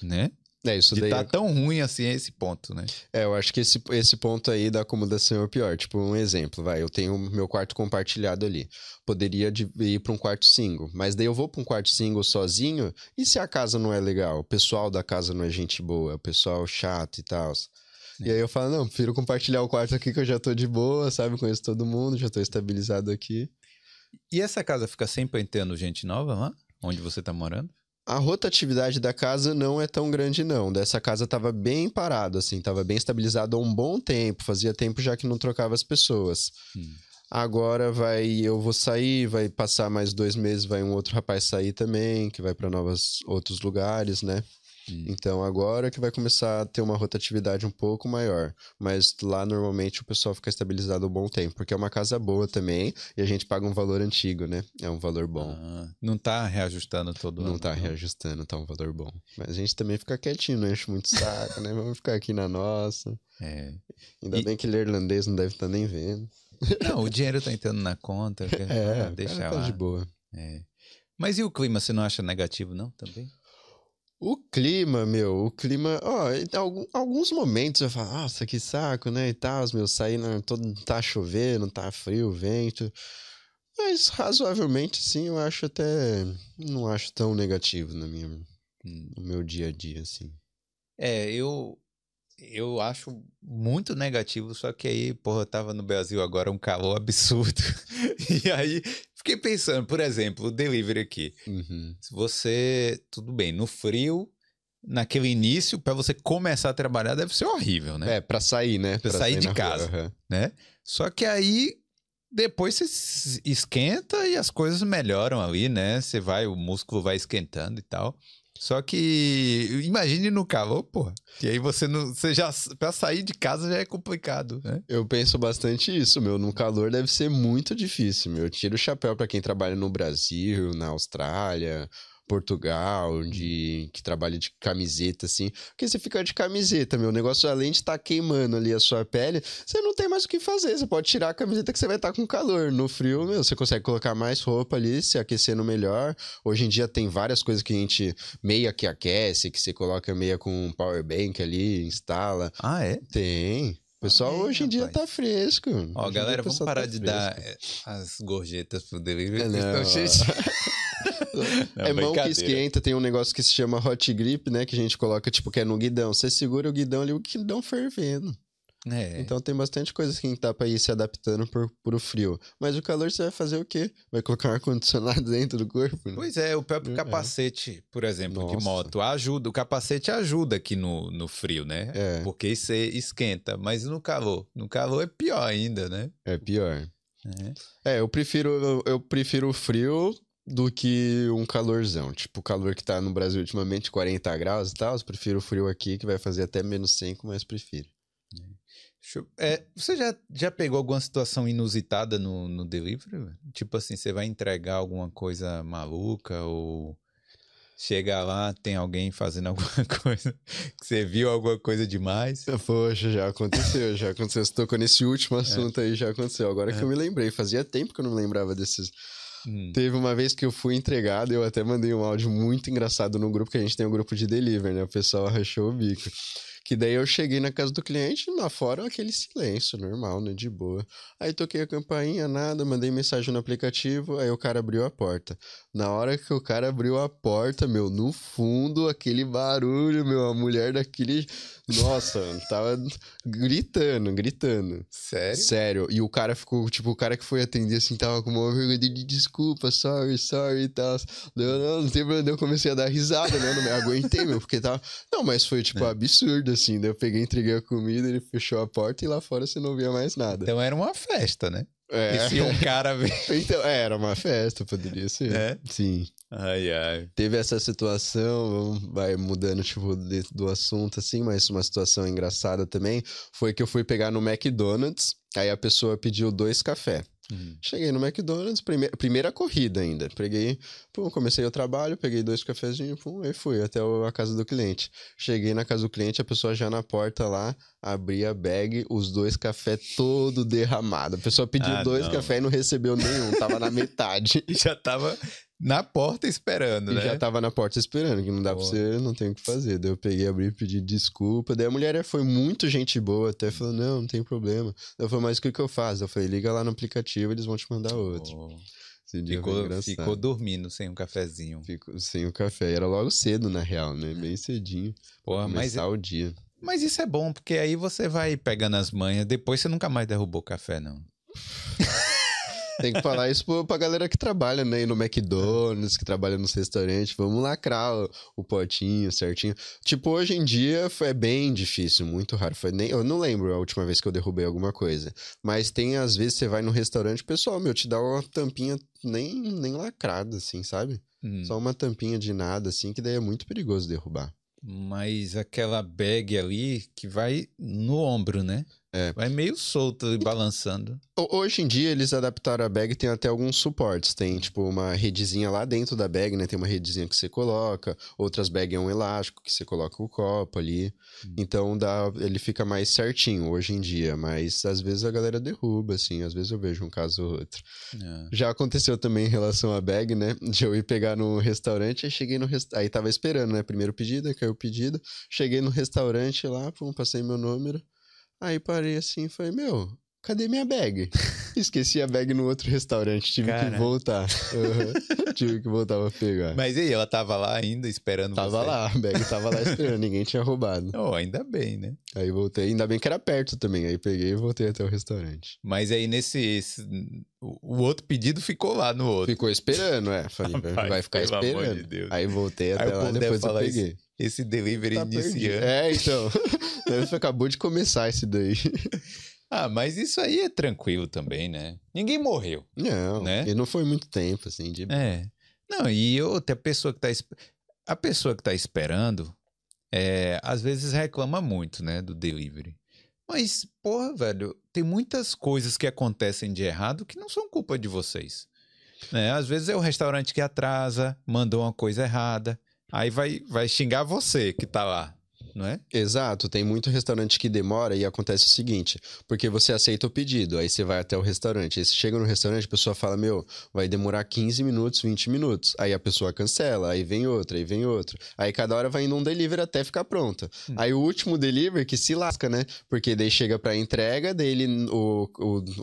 né?
É, isso
de
daí.
tá
é-
tão ruim assim esse ponto, né?
É, eu acho que esse, esse ponto aí da acomodação é o pior. Tipo, um exemplo, vai, eu tenho meu quarto compartilhado ali. Poderia de- ir para um quarto single, mas daí eu vou para um quarto single sozinho, e se a casa não é legal? O pessoal da casa não é gente boa, o pessoal chato e tal. E aí eu falo, não, prefiro compartilhar o quarto aqui que eu já tô de boa, sabe? Conheço todo mundo, já tô estabilizado aqui.
E essa casa fica sempre entrando gente nova lá? Onde você tá morando?
A rotatividade da casa não é tão grande, não. Dessa casa tava bem parado, assim, tava bem estabilizado há um bom tempo. Fazia tempo já que não trocava as pessoas.
Hum.
Agora vai, eu vou sair, vai passar mais dois meses, vai um outro rapaz sair também, que vai para novos outros lugares, né?
Hum.
Então agora que vai começar a ter uma rotatividade um pouco maior. Mas lá normalmente o pessoal fica estabilizado um bom tempo, porque é uma casa boa também e a gente paga um valor antigo, né? É um valor bom.
Ah, não tá reajustando todo
Não
ano,
tá reajustando, tá um valor bom. Mas a gente também fica quietinho, não enche muito saco, né? Vamos ficar aqui na nossa.
É.
Ainda
E-
bem que ele é irlandês, não deve estar nem vendo.
Não, o dinheiro tá entrando na conta.
É,
ah, deixa
cara tá
lá.
de boa.
É. Mas e o clima, você não acha negativo, não? Também?
O clima, meu, o clima, ó, em alguns momentos eu falo, nossa, que saco, né, e tal, meu, sair, não, todo, tá chovendo, tá frio, vento, mas razoavelmente, sim, eu acho até, não acho tão negativo na minha, no meu dia a dia, assim.
É, eu eu acho muito negativo, só que aí, porra, eu tava no Brasil agora um calor absurdo. E aí fiquei pensando, por exemplo, o delivery aqui.
Uhum.
Se você, tudo bem, no frio, naquele início, pra você começar a trabalhar deve ser horrível, né?
É, pra sair, né?
Pra sair de
na rua,
casa.
aham.
né? Só que aí depois você se esquenta e as coisas melhoram ali, né? Você vai, o músculo vai esquentando e tal. Só que imagine no calor, pô. E aí você não, você já para sair de casa já é complicado, né?
Eu penso bastante isso, meu. No calor deve ser muito difícil, meu. Eu tiro o chapéu pra quem trabalha no Brasil, na Austrália, Portugal, de que trabalha de camiseta, assim. Porque você fica de camiseta, meu. O negócio, além de estar queimando ali a sua pele, você não tem mais o que fazer. Você pode tirar a camiseta que você vai estar com calor. No frio, meu, você consegue colocar mais roupa ali, se aquecendo melhor. Hoje em dia tem várias coisas que a gente meia que aquece, que você coloca meia com um power bank ali, instala.
Ah, é?
Tem. O pessoal
é,
hoje em dia
rapaz.
tá fresco.
Ó,
Hoje
galera, vamos
pessoal
parar
tá
de
fresco.
dar eh, as gorjetas pro delivery.
É,
que estão
não.
cheios Não,
é mão que esquenta, tem um negócio que se chama hot grip, né? Que a gente coloca, tipo, que é no guidão. Você segura o guidão ali, o guidão fervendo.
É.
Então tem bastante coisa que dá pra ir se adaptando por, pro frio. Mas o calor você vai fazer o quê? Vai colocar um ar-condicionado dentro do corpo? né?
Pois é, o próprio
É.
capacete, por exemplo, de
Nossa.
moto, ajuda. O capacete ajuda aqui no, no frio, né?
É.
Porque você esquenta, mas no calor? No calor é pior ainda, né?
É pior.
É.
É, eu prefiro, eu, eu prefiro o frio do que um calorzão. Tipo, o calor que tá no Brasil ultimamente, 40 graus e tal. Eu prefiro o frio aqui, que vai fazer até menos 5, mas prefiro.
Eu- é, você já, já pegou alguma situação inusitada no, no delivery? Tipo assim, você vai entregar alguma coisa maluca ou chega lá, tem alguém fazendo alguma coisa você viu alguma coisa demais?
Poxa, já aconteceu, já aconteceu. Você tocou nesse
É.
último assunto aí, já aconteceu. Agora que eu me lembrei, fazia tempo que eu não me lembrava desses.
Hum.
Teve uma vez que eu fui entregado, eu até mandei um áudio muito engraçado no grupo, que a gente tem um grupo de delivery, né? O pessoal rachou o bico. Que daí eu cheguei na casa do cliente, lá fora aquele silêncio normal, né? De boa. Aí toquei a campainha, nada, mandei mensagem no aplicativo, aí o cara abriu a porta. Na hora que o cara abriu a porta, meu, no fundo, aquele barulho, meu, a mulher daquele. Nossa, tava gritando, gritando.
Sério?
Sério. E o cara ficou, tipo, o cara que foi atender assim, tava com uma vergonha de desculpa, sorry, sorry e tal. Deu, não, não tem problema. Eu comecei a dar risada, né? Não me aguentei, meu, porque tava. Não, mas foi, tipo,
É.
absurdo, assim. Daí eu peguei, entreguei a comida, ele fechou a porta e lá fora você não via mais nada.
Então era uma festa, né?
É.
E se um cara.
Então, é, era uma festa, poderia ser.
É?
Sim.
Ai, ai.
Teve essa situação, vai mudando, tipo, do assunto, assim, mas uma situação engraçada também foi que eu fui pegar no McDonald's, aí a pessoa pediu dois café. Uhum. Cheguei no McDonald's, prime primeira corrida ainda. Peguei, pum, comecei o trabalho, peguei dois cafezinhos, pum, e fui até a casa do cliente. Cheguei na casa do cliente, a pessoa já na porta lá, abri a bag, os dois cafés todo derramado. A pessoa pediu ah, dois cafés e não recebeu nenhum, tava na metade.
já tava na porta esperando,
e
né?
já tava na porta esperando, que não dá boa. pra você, não tem o que fazer. Daí eu peguei, abri, pedi desculpa. Daí a mulher foi muito gente boa, até falou: não, não tem problema. Daí eu falei, mas o que, que eu faço? Eu falei, liga lá no aplicativo, eles vão te mandar outro. Oh.
Ficou, ficou dormindo sem um cafezinho.
Ficou sem o café. Era logo cedo, na real, né? Bem cedinho.
Porra, mas. o dia. Mas isso é bom, porque aí você vai pegando as manhas. Depois você nunca mais derrubou café, não.
Tem que falar isso pra galera que trabalha, né? no McDonald's, que trabalha nos restaurantes. Vamos lacrar o, o, potinho certinho. Tipo, hoje em dia foi bem difícil, muito raro. Foi nem, eu não lembro a última vez que eu derrubei alguma coisa. Mas tem, às vezes, você vai no restaurante, pessoal, meu, te dá uma tampinha nem, nem lacrada, assim, sabe? Hum. Só uma tampinha de nada, assim, que daí é muito perigoso derrubar.
Mas aquela bag ali que vai no ombro, né?
É.
Vai meio solto e balançando.
Hoje em dia eles adaptaram a bag e tem até alguns suportes. Tem tipo uma redezinha lá dentro da bag, né? Tem uma redezinha que você coloca, outras bags é um elástico que você coloca o copo ali. Hum. Então dá, ele fica mais certinho hoje em dia, mas às vezes a galera derruba assim, às vezes eu vejo um caso ou outro. É. Já aconteceu também em relação à bag, né? De eu ir pegar no restaurante, aí cheguei no restaurante, aí tava esperando, né? Primeiro pedido, aí caiu o pedido. Cheguei no restaurante lá, pum, passei meu número. Aí parei assim e falei, meu, cadê minha bag? Esqueci a bag no outro restaurante, tive Cara. que voltar. Uhum. tive que voltar pra pegar.
Mas e aí, ela tava lá ainda esperando
tava
você?
lá, a bag tava lá esperando, ninguém tinha roubado.
Oh, ainda bem, né?
Aí voltei, ainda bem que era perto também, aí peguei e voltei até o restaurante.
Mas aí nesse... Esse, o outro pedido ficou lá no outro.
Ficou esperando, é. Falei, Rapaz, vai ficar esperando. De aí voltei até aí lá, depois eu peguei.
Esse, esse delivery tá iniciando.
É, então... acabou de começar esse daí.
Ah, mas isso aí é tranquilo também, né? Ninguém morreu.
Não,
né?
e não foi muito tempo, assim, de...
É. Não, e outra, a pessoa que tá, a pessoa que tá esperando, é, às vezes reclama muito, né, do delivery. Mas, porra, velho, tem muitas coisas que acontecem de errado que não são culpa de vocês. Né? Às vezes é o restaurante que atrasa, mandou uma coisa errada, aí vai, vai xingar você que tá lá não é?
Exato, tem muito restaurante que demora e acontece o seguinte, porque você aceita o pedido, aí você vai até o restaurante, aí você chega no restaurante, a pessoa fala, meu, vai demorar 15 minutos, 20 minutos, aí a pessoa cancela, aí vem outra, aí vem outra, aí cada hora vai indo um delivery até ficar pronta. Hum. Aí o último delivery que se lasca, né? Porque daí chega pra entrega, daí ele, o,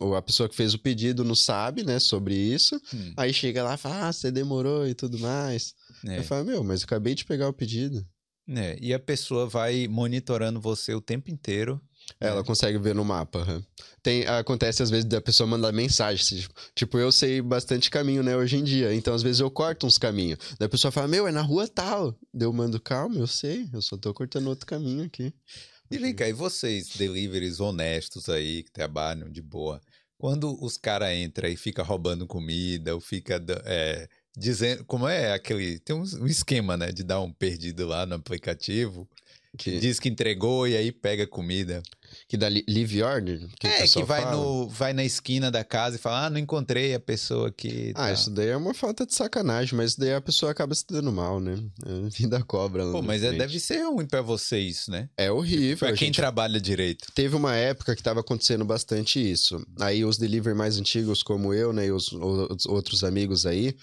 o, a pessoa que fez o pedido não sabe, né, sobre isso, hum. aí chega lá e fala, ah, você demorou e tudo mais. É. Eu falo, meu, mas eu acabei de pegar o pedido.
É, e a pessoa vai monitorando você o tempo inteiro.
É, ela consegue ver no mapa. Tem, acontece às vezes da pessoa mandar mensagem. Tipo, eu sei bastante caminho, né, hoje em dia. Então, às vezes, eu corto uns caminhos. Daí a pessoa fala, meu, é na rua tal. Daí eu mando, calma, eu sei, eu só tô cortando outro caminho aqui.
E vem cá, e vocês, deliveries honestos aí, que trabalham de boa, quando os caras entram e fica roubando comida, ou fica é, dizendo. Como é aquele. Tem um, um, esquema, né? De dar um perdido lá no aplicativo. Que diz que entregou e aí pega comida.
Que dá live order?
Que é, que vai, no, vai na esquina da casa e fala: Ah, não encontrei a pessoa aqui.
Ah, isso daí é uma falta de sacanagem, mas daí a pessoa acaba se dando mal, né? É vida cobra.
Pô, mas é, deve ser ruim para vocês, né?
É horrível.
Pra quem gente... trabalha direito.
Teve uma época que tava acontecendo bastante isso. Aí os delivery mais antigos, como eu, né, e os, os outros amigos aí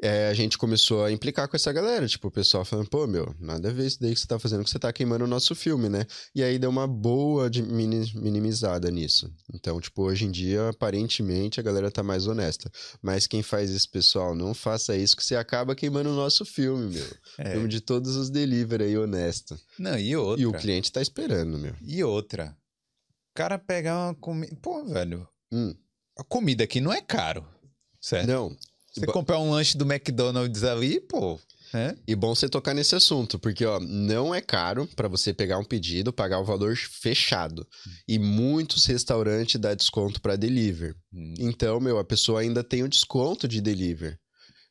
é, a gente começou a implicar com essa galera. Tipo, o pessoal falando, pô, meu, nada a ver isso daí que você tá fazendo, que você tá queimando o nosso filme, né? E aí deu uma boa de minimizada nisso. Então, tipo, hoje em dia, aparentemente, a galera tá mais honesta. Mas quem faz isso, pessoal, não faça isso, que você acaba queimando o nosso filme, meu. É. Filme de todos os delivery aí, honesto.
Não, e outra.
E o cliente tá esperando, meu.
E outra. O cara pegar uma comida. Pô, velho.
Hum.
A comida aqui não é caro. Certo?
Não,
você comprar um lanche do McDonald's ali, pô. É?
E bom você tocar nesse assunto, porque ó, não é caro para você pegar um pedido, pagar o valor fechado. Hum. E muitos restaurantes dão desconto para deliver. Hum. Então, meu, a pessoa ainda tem o desconto de deliver.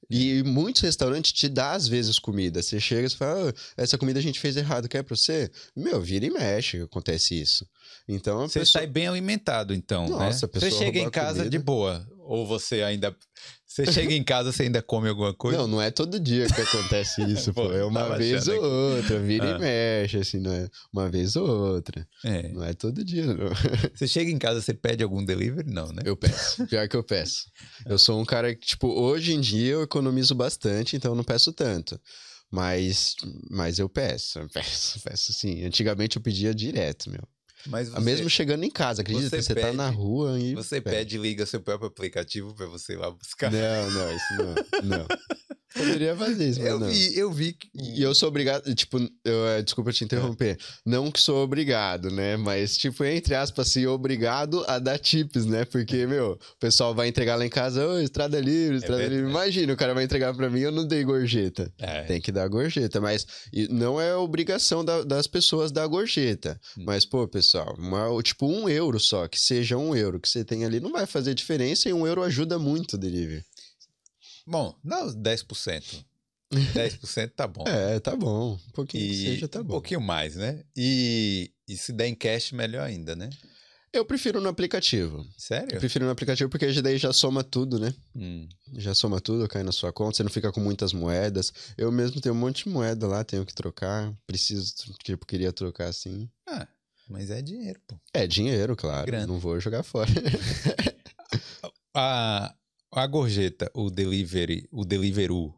E muitos restaurantes te dão, às vezes, comida. Você chega e fala, ah, essa comida a gente fez errado, quer pra você? Meu, vira e mexe, acontece isso. Então,
Você
pessoa...
sai bem alimentado, então,
Nossa,
né?
a pessoa
Você chega em casa de
comida.
boa. Ou você ainda... Você chega em casa, você ainda come alguma coisa?
Não, não é todo dia que acontece isso, pô. É uma
tava
vez ou outra, vira
Ah.
e mexe, assim, não é uma vez ou outra.
É.
Não é todo dia, não.
Você chega em casa, você pede algum delivery? Não, né?
Eu peço. Pior que eu peço. Eu sou um cara que, tipo, hoje em dia eu economizo bastante, então eu não peço tanto. Mas, mas eu peço, eu peço, peço sim. Antigamente eu pedia direto, meu.
Mas você,
Mesmo chegando em casa, acredita?
você
Você, tá na
pede-
rua e.
você pede e liga seu próprio aplicativo pra você ir lá buscar.
Não, não, isso não. Não. Poderia fazer isso, mas
Eu
não.
vi, eu vi que...
E eu sou obrigado, tipo, eu, é, desculpa te interromper. Não que sou obrigado, né? Mas, tipo, entre aspas, assim, obrigado a dar tips, né? Porque, meu, o pessoal vai entregar lá em casa, ô, estrada livre, estrada
verdade.
livre. Imagina, o cara vai entregar pra mim, eu não dei gorjeta.
É,
Tem que dar gorjeta, mas não é obrigação da- das pessoas dar gorjeta.
Hum.
Mas, pô, pessoal, uma- tipo, um euro só, que seja um euro que você tem ali, não vai fazer diferença e um euro ajuda muito o delivery.
Bom, não 10%. 10% tá bom.
É, tá bom. Um pouquinho que
E
seja, tá
um
bom.
pouquinho mais, né? E, e se der em cash, melhor ainda, né?
Eu prefiro no aplicativo. Eu
Sério?
prefiro no aplicativo porque daí já soma tudo, né?
Hum.
Já soma tudo, cai na sua conta, você não fica com muitas moedas. Eu mesmo tenho um monte de moeda lá, tenho que trocar. Preciso, tipo, queria trocar assim.
Ah, mas é dinheiro, pô.
É dinheiro, claro.
Grana.
Não vou jogar fora.
A, a gorjeta, o delivery, o Deliveroo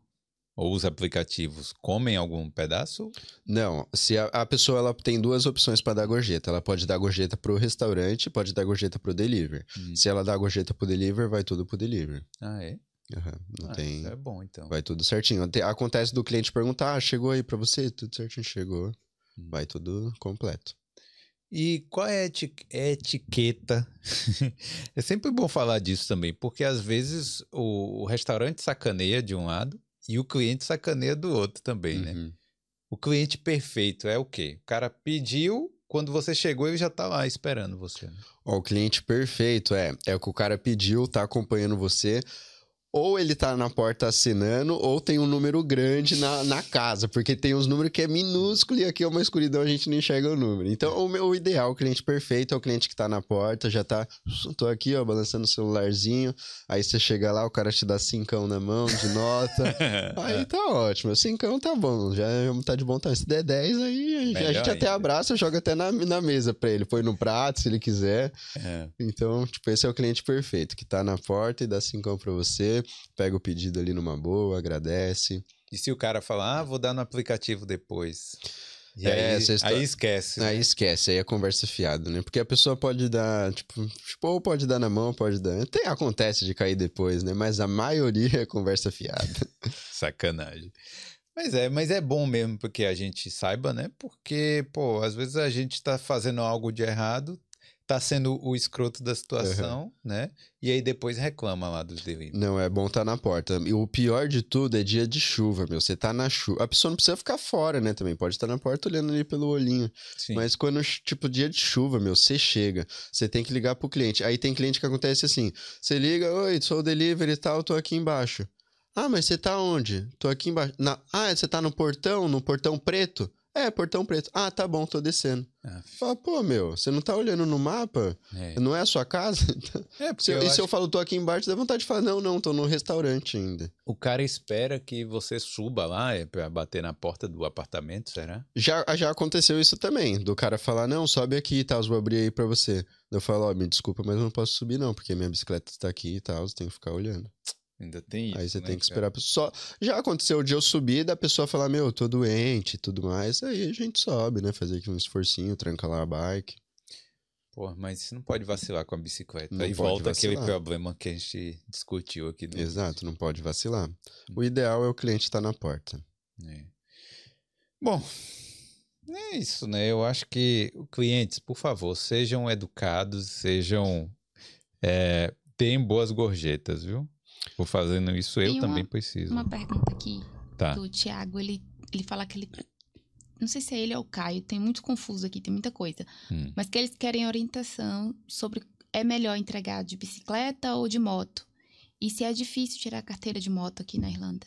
ou os aplicativos comem algum pedaço?
Não, se a, a pessoa ela tem duas opções para dar gorjeta. Ela pode dar gorjeta pro restaurante, pode dar gorjeta pro delivery.
Hum.
Se ela dá gorjeta pro delivery, vai tudo pro delivery.
Ah, é?
Aham, não
Ah,
tem.
isso é bom, então.
Vai tudo certinho. Te- Acontece do cliente perguntar: ah, chegou aí pra você? Tudo certinho, chegou.
Hum.
Vai tudo completo.
E qual é a eti- etiqueta? é sempre bom falar disso também, porque às vezes o, restaurante sacaneia de um lado e o cliente sacaneia do outro também, né?
Uhum.
O cliente perfeito é o quê? O cara pediu, quando você chegou, ele já tá lá esperando você. né?
Ó, o cliente perfeito é, é o que o cara pediu, tá acompanhando você. Ou ele tá na porta assinando, ou tem um número grande na, na casa, porque tem uns números que é minúsculo e aqui é uma escuridão, a gente não enxerga o número. Então, o meu ideal, o cliente perfeito, é o cliente que tá na porta, já tá, tô aqui, ó, balançando o celularzinho, aí você chega lá, o cara te dá cincão na mão de nota, aí tá ótimo, cincão tá bom, já tá de bom tamanho. Se der 10, aí a gente, a
Melhor
gente até abraça, joga até na, na mesa pra ele, põe no prato, se ele quiser.
É.
Então, tipo, esse é o cliente perfeito, que tá na porta e dá cincão pra você, pega o pedido ali numa boa, agradece.
E se o cara falar, ah, vou dar no aplicativo depois. E
É,
aí,
está-
aí esquece.
Aí
né?
esquece, aí a conversa é fiada, né? Porque a pessoa pode dar, tipo, tipo, ou pode dar na mão, pode dar. Tem, acontece de cair depois, né? Mas a maioria é conversa fiada.
Sacanagem. Mas é, mas é bom mesmo porque a gente saiba, né? Porque, pô, às vezes a gente tá fazendo algo de errado, tá sendo o escroto da situação, né? E aí depois reclama lá dos delivery.
Não, é bom estar na porta. E o pior de tudo é dia de chuva, meu. Você tá na chuva. A pessoa não precisa ficar fora, né? Também pode estar na porta olhando ali pelo olhinho.
Sim.
Mas quando, tipo, dia de chuva, meu, você chega, você tem que ligar pro cliente. Aí tem cliente que acontece assim: você liga, oi, sou o delivery e tal, tô aqui embaixo. Ah, mas você tá onde? Tô aqui embaixo. Na... Ah, você tá no portão, no portão preto? É, portão preto. Ah, tá bom, tô descendo.
Ah,
Fala, pô, meu, você não tá olhando no mapa?
é.
Não é a sua casa?
É, porque
Se eu- e se
acho
eu falo, tô aqui embaixo, dá vontade de falar, não, não, tô no restaurante ainda.
o cara espera que você suba lá é, pra bater na porta do apartamento, será?
Já, já aconteceu isso também, do cara falar, não, sobe aqui e tal, vou abrir aí pra você. Eu falo, ó, me desculpa, mas eu não posso subir não, porque minha bicicleta está aqui e tal, você tem que ficar olhando.
Ainda tem isso.
aí você
né,
tem que esperar. Só... Já aconteceu de eu subir da pessoa falar, meu, tô doente e tudo mais. Aí a gente sobe, né? Fazer aqui um esforcinho, tranca lá a bike.
Pô, mas você não pode vacilar com a bicicleta.
Não
aí volta aquele
vacilar.
problema que a gente discutiu aqui. No...
Exato, não pode vacilar.
Hum.
O ideal é o cliente estar na porta.
É. Bom, é isso, né? Eu acho que clientes, por favor, sejam educados, sejam. É, deem boas gorjetas, viu? Por fazendo isso, eu
Tem uma-
também preciso.
Uma pergunta aqui
Tá.
do Thiago, ele, ele fala que ele. Não sei se é ele ou o Caio, tem muito confuso aqui, tem muita coisa.
Hum.
Mas que eles querem orientação sobre é melhor entregar de bicicleta ou de moto. E se é difícil tirar a carteira de moto aqui na Irlanda?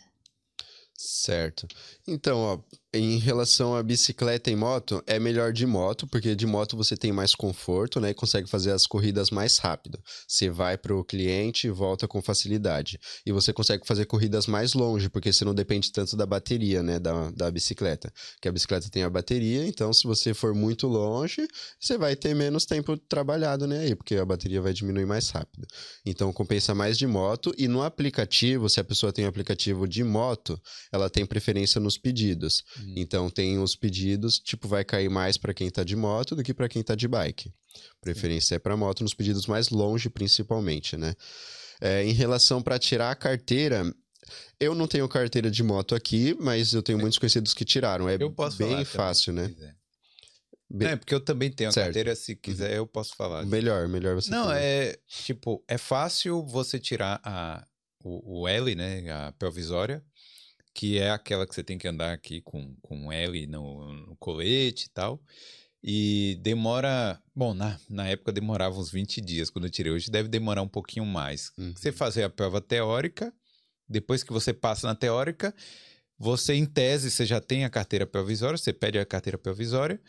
Certo. Então, ó, em relação a bicicleta e moto, é melhor de moto, porque de moto você tem mais conforto, né? E consegue fazer as corridas mais rápido. Você vai para o cliente e volta com facilidade. E você consegue fazer corridas mais longe, porque você não depende tanto da bateria, né? Da, da bicicleta. Que a bicicleta tem a bateria, então se você for muito longe, você vai ter menos tempo trabalhado, né? Aí, porque a bateria vai diminuir mais rápido. Então compensa mais de moto. E no aplicativo, se a pessoa tem um aplicativo de moto, ela tem preferência nos pedidos. Hum. Então tem os pedidos, tipo, vai cair mais para quem tá de moto do que para quem tá de bike. Preferência é para moto nos pedidos mais longe, principalmente, né? É, em relação para tirar a carteira, eu não tenho carteira de moto aqui, mas eu tenho muitos conhecidos que tiraram. É bem fácil,
também, né? Bem... É, porque eu também tenho a certo. carteira, se quiser eu posso falar.
Melhor, melhor você
Não, é, tipo, é fácil você tirar a, o, o L, né, a provisória, que é aquela que você tem que andar aqui com, com L no, no colete e tal. E demora. Bom, na, na época demorava uns 20 dias quando eu tirei. Hoje deve demorar um pouquinho mais. Uhum. Você fazer a prova teórica, depois que você passa na teórica, você, em tese, você já tem a carteira provisória, você pede a carteira provisória,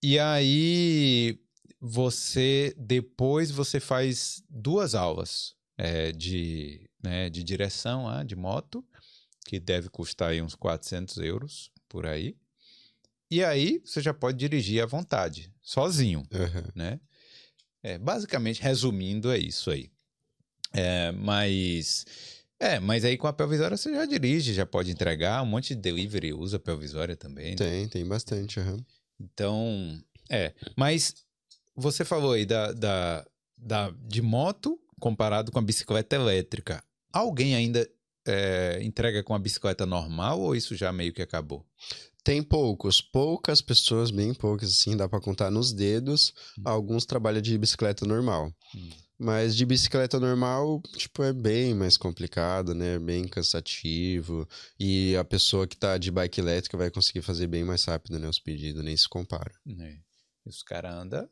e aí você. Depois você faz duas aulas é, de, né, de direção ah, de moto que deve custar aí uns 400 euros por aí. E aí você já pode dirigir à vontade, sozinho, uhum. né? É, basicamente, resumindo, é isso aí. É, mas... É, mas aí com a provisória você já dirige, já pode entregar. Um monte de delivery usa provisória também. Né?
Tem, tem bastante. Uhum.
Então, é. Mas você falou aí da, da, da, de moto comparado com a bicicleta elétrica. Alguém ainda é, entrega com a bicicleta normal ou isso já meio que acabou?
Tem poucos, poucas pessoas, bem poucas, assim, dá para contar nos dedos. Hum. Alguns trabalham de bicicleta normal. Hum. Mas de bicicleta normal, tipo, é bem mais complicado, né? Bem cansativo. E a pessoa que tá de bike elétrica vai conseguir fazer bem mais rápido, né? Os pedidos, nem se compara.
É. E os caras andam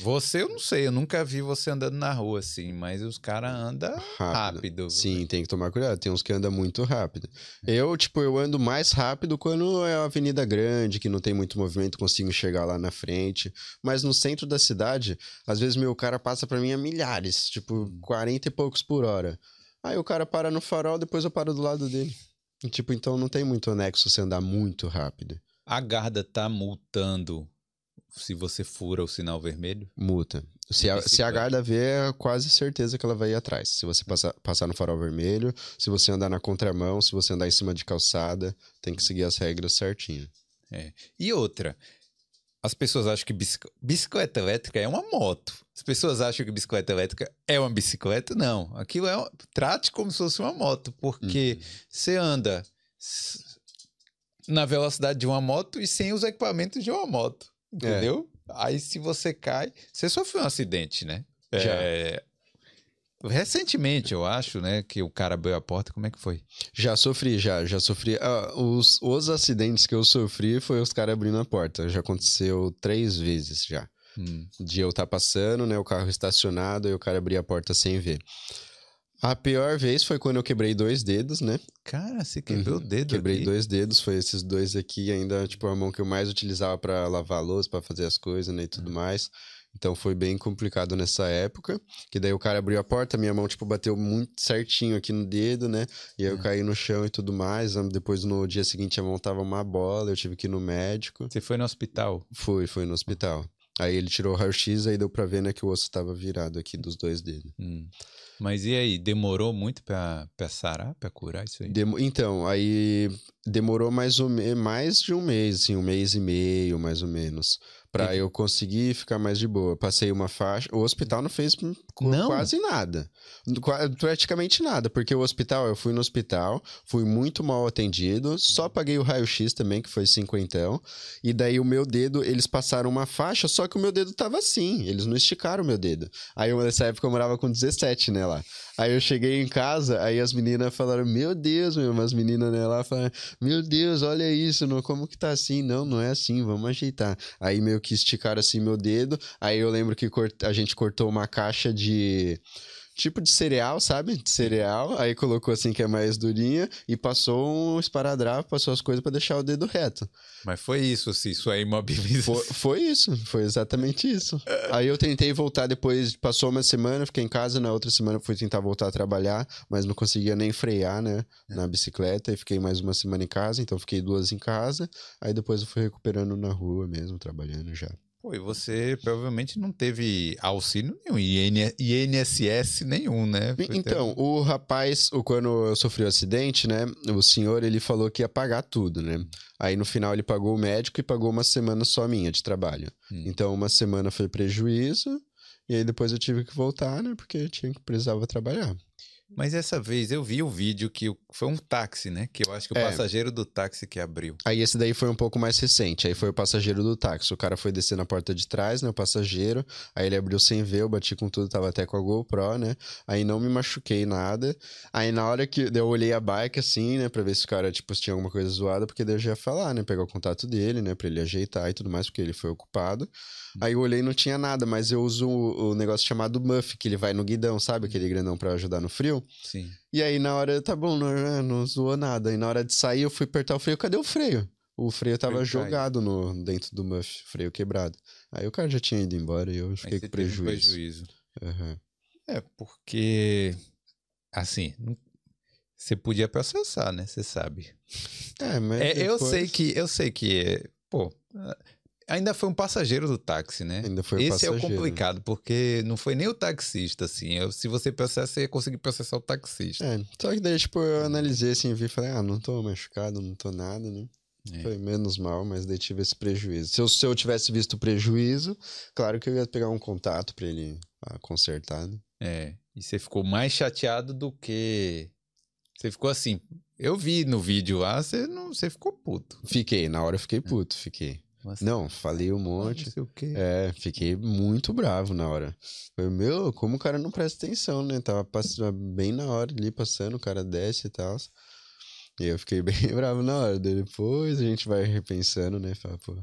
você eu não sei, eu nunca vi você andando na rua assim, mas os caras andam rápido. rápido.
Sim, tem que tomar cuidado. Tem uns que andam muito rápido. É. Eu, tipo, eu ando mais rápido quando é uma avenida grande, que não tem muito movimento, consigo chegar lá na frente. Mas no centro da cidade, às vezes meu cara passa para mim a milhares, tipo, 40 hum. e poucos por hora. Aí o cara para no farol, depois eu paro do lado dele. E, tipo, então não tem muito anexo você andar muito rápido.
A Garda tá multando se você fura o sinal vermelho?
Multa. Se a, se a guarda vê, é quase certeza que ela vai ir atrás. Se você passar, passar no farol vermelho, se você andar na contramão, se você andar em cima de calçada, tem que seguir as regras certinho.
É. E outra, as pessoas acham que bicicleta elétrica é uma moto. As pessoas acham que bicicleta elétrica é uma bicicleta. Não. Aquilo é. Trate como se fosse uma moto, porque uhum. você anda na velocidade de uma moto e sem os equipamentos de uma moto. Entendeu? É. Aí se você cai. Você sofreu um acidente, né? Já. É... Recentemente, eu acho, né, que o cara abriu a porta, como é que foi?
Já sofri, já, já sofri. Ah, os, os acidentes que eu sofri foi os caras abrindo a porta. Já aconteceu três vezes já. Hum. De eu estar tá passando, né, o carro estacionado e o cara abrir a porta sem ver. A pior vez foi quando eu quebrei dois dedos, né?
Cara, você quebrou uhum. o dedo
Quebrei
aqui?
dois dedos, foi esses dois aqui, ainda, tipo, a mão que eu mais utilizava para lavar a louça, pra fazer as coisas, né, e tudo uhum. mais. Então foi bem complicado nessa época, que daí o cara abriu a porta, minha mão, tipo, bateu muito certinho aqui no dedo, né? E aí eu uhum. caí no chão e tudo mais. Depois, no dia seguinte, a mão tava uma bola, eu tive que ir no médico.
Você foi no hospital?
Fui, fui no hospital. Aí ele tirou o raio-x, aí deu pra ver, né, que o osso tava virado aqui dos dois dedos.
Hum. Mas e aí, demorou muito pra, pra sarar, pra curar isso aí?
Dem então, aí demorou mais, um, mais de um mês, assim, um mês e meio, mais ou menos para eu conseguir ficar mais de boa. Passei uma faixa. O hospital não fez não? quase nada. Praticamente nada, porque o hospital, eu fui no hospital, fui muito mal atendido, só paguei o raio-x também, que foi cinquentão. E daí o meu dedo, eles passaram uma faixa, só que o meu dedo tava assim, eles não esticaram o meu dedo. Aí nessa época eu morava com 17, né, lá. Aí eu cheguei em casa, aí as meninas falaram, meu Deus, meu, umas meninas né, lá falaram, meu Deus, olha isso, não, como que tá assim? Não, não é assim, vamos ajeitar. Aí meio que esticaram assim meu dedo, aí eu lembro que a gente cortou uma caixa de tipo de cereal, sabe? De cereal. Aí colocou assim que é mais durinha e passou um esparadrapo, passou as coisas para deixar o dedo reto.
Mas foi isso, assim, sua imobilização.
Foi, foi isso, foi exatamente isso. Aí eu tentei voltar depois, passou uma semana, fiquei em casa, na outra semana fui tentar voltar a trabalhar, mas não conseguia nem frear, né, na bicicleta, e fiquei mais uma semana em casa, então fiquei duas em casa, aí depois eu fui recuperando na rua mesmo, trabalhando já.
Pô, e você provavelmente não teve auxílio nenhum, IN, INSS nenhum, né? Foi
Então, o rapaz, quando eu sofri o acidente, né? O senhor, ele falou que ia pagar tudo, né? Aí no final ele pagou o médico e pagou uma semana só minha de trabalho.
Hum.
Então uma semana foi prejuízo e aí depois eu tive que voltar, né? Porque eu tinha que precisava trabalhar.
Mas essa vez eu vi o vídeo que foi um táxi, né? Que eu acho que o
É.
passageiro do táxi que abriu.
Aí esse daí foi um pouco mais recente. Aí foi o passageiro do táxi. O cara foi descer na porta de trás, né? O passageiro. Aí ele abriu sem ver, eu bati com tudo, tava até com a GoPro, né? Aí não me machuquei nada. Aí na hora que eu olhei a bike assim, né? Pra ver se o cara, tipo, tinha alguma coisa zoada, porque daí eu já ia falar, né? Pegar o contato dele, né? Pra ele ajeitar e tudo mais, porque ele foi ocupado. Aí eu olhei e não tinha nada, mas eu uso o, o negócio chamado muff, que ele vai no guidão, sabe? Aquele grandão pra ajudar no frio.
Sim.
E aí, na hora, tá bom, não, não zoou nada. E na hora de sair, eu fui apertar o freio, cadê o freio? O freio tava
Freio
jogado no, dentro do muff, freio quebrado. Aí o cara já tinha ido embora e eu fiquei com
teve um
prejuízo.
prejuízo.
Aham.
É, porque. Assim, você podia processar, né? Você sabe.
É, mas
É, Eu
depois
sei que. Eu sei que. é, Pô. Ainda foi um passageiro do táxi, né?
Ainda foi o
Esse é o
passageiro.
complicado, porque não foi nem o taxista, assim. Eu- se você processa, você ia conseguir processar o taxista.
É, só que daí, tipo, eu analisei assim, vi e falei, ah, não tô machucado, não tô nada, né?
É.
Foi menos mal, mas daí tive esse prejuízo. Se eu, se eu tivesse visto o prejuízo, claro que eu ia pegar um contato pra ele ah, consertar, né?
É, e você ficou mais chateado do que. Você ficou assim. Eu vi no vídeo lá, você, não, você ficou puto.
Fiquei, na hora eu fiquei puto, fiquei.
Nossa,
Não, falei um monte.
Não sei o quê.
É, fiquei muito bravo na hora. Falei, meu, como o cara não presta atenção, né? Tava passando bem na hora ali, passando, o cara desce e tal. E eu fiquei bem bravo na hora. Depois a gente vai repensando, né? Fala, pô,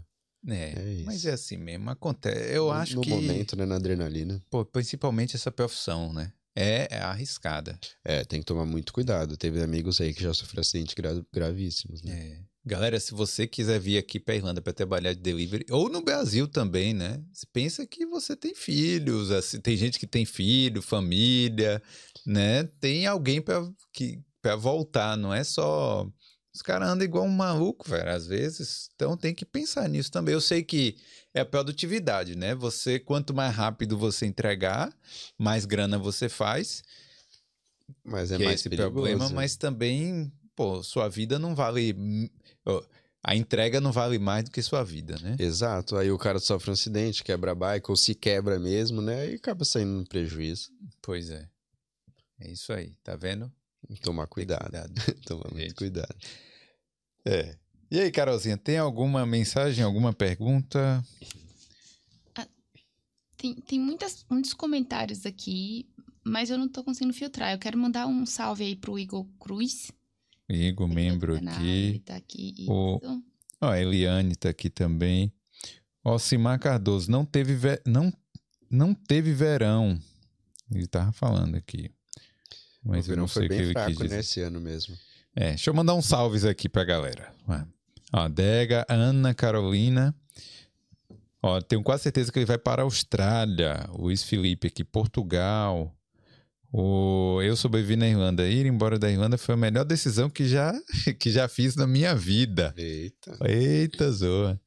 É,
É isso.
mas é assim mesmo, acontece. Eu
no-
acho
no
que,
momento, né? Na adrenalina.
pô, principalmente essa profissão, né? É, é arriscada.
É, tem que tomar muito cuidado. Teve amigos aí que já sofreram acidentes gra- gravíssimos, né?
É. Galera, se você quiser vir aqui pra Irlanda para trabalhar de delivery, ou no Brasil também, né? Você pensa que você tem filhos, assim, tem gente que tem filho, família, né? Tem alguém para que para voltar, não é só os caras andam igual um maluco, velho, às vezes. Então tem que pensar nisso também. Eu sei que é a produtividade, né? Você quanto mais rápido você entregar, mais grana você faz,
Mas é
é
mais
esse
perigoso.
problema, mas também, pô, sua vida não vale. A entrega não vale mais do que sua vida, né?
Exato. Aí o cara sofre um acidente, quebra a bike, ou se quebra mesmo, né? E acaba saindo no prejuízo.
Pois é. É isso aí, tá vendo?
Tomar cuidado.
cuidado.
Tomar muito
Gente.
cuidado.
É. E aí, Carolzinha, tem alguma mensagem, alguma pergunta?
Tem, tem muitas, muitos comentários aqui, mas eu não tô conseguindo filtrar. Eu quero mandar um salve aí pro Igor Cruz.
Igor, membro
Tá
aqui.
tá aqui.
O-
Isso.
Ó, a Eliane tá aqui também. Ó, Simar Cardoso, não teve, ve- não, não teve verão. Ele tava falando aqui. Mas
o
eu não
verão
sei
foi
o que
bem
ele
fraco,
quis dizer.
né? Esse ano mesmo.
É, deixa eu mandar uns salves aqui pra galera. Ó, Dega, Ana, Carolina. Ó, tenho quase certeza que ele vai para a Austrália. O Luiz Felipe aqui, Portugal. O eu sobrevivi na Irlanda. Ir embora da Irlanda foi a melhor decisão que já, que já fiz na minha vida.
Eita.
Eita, zoa.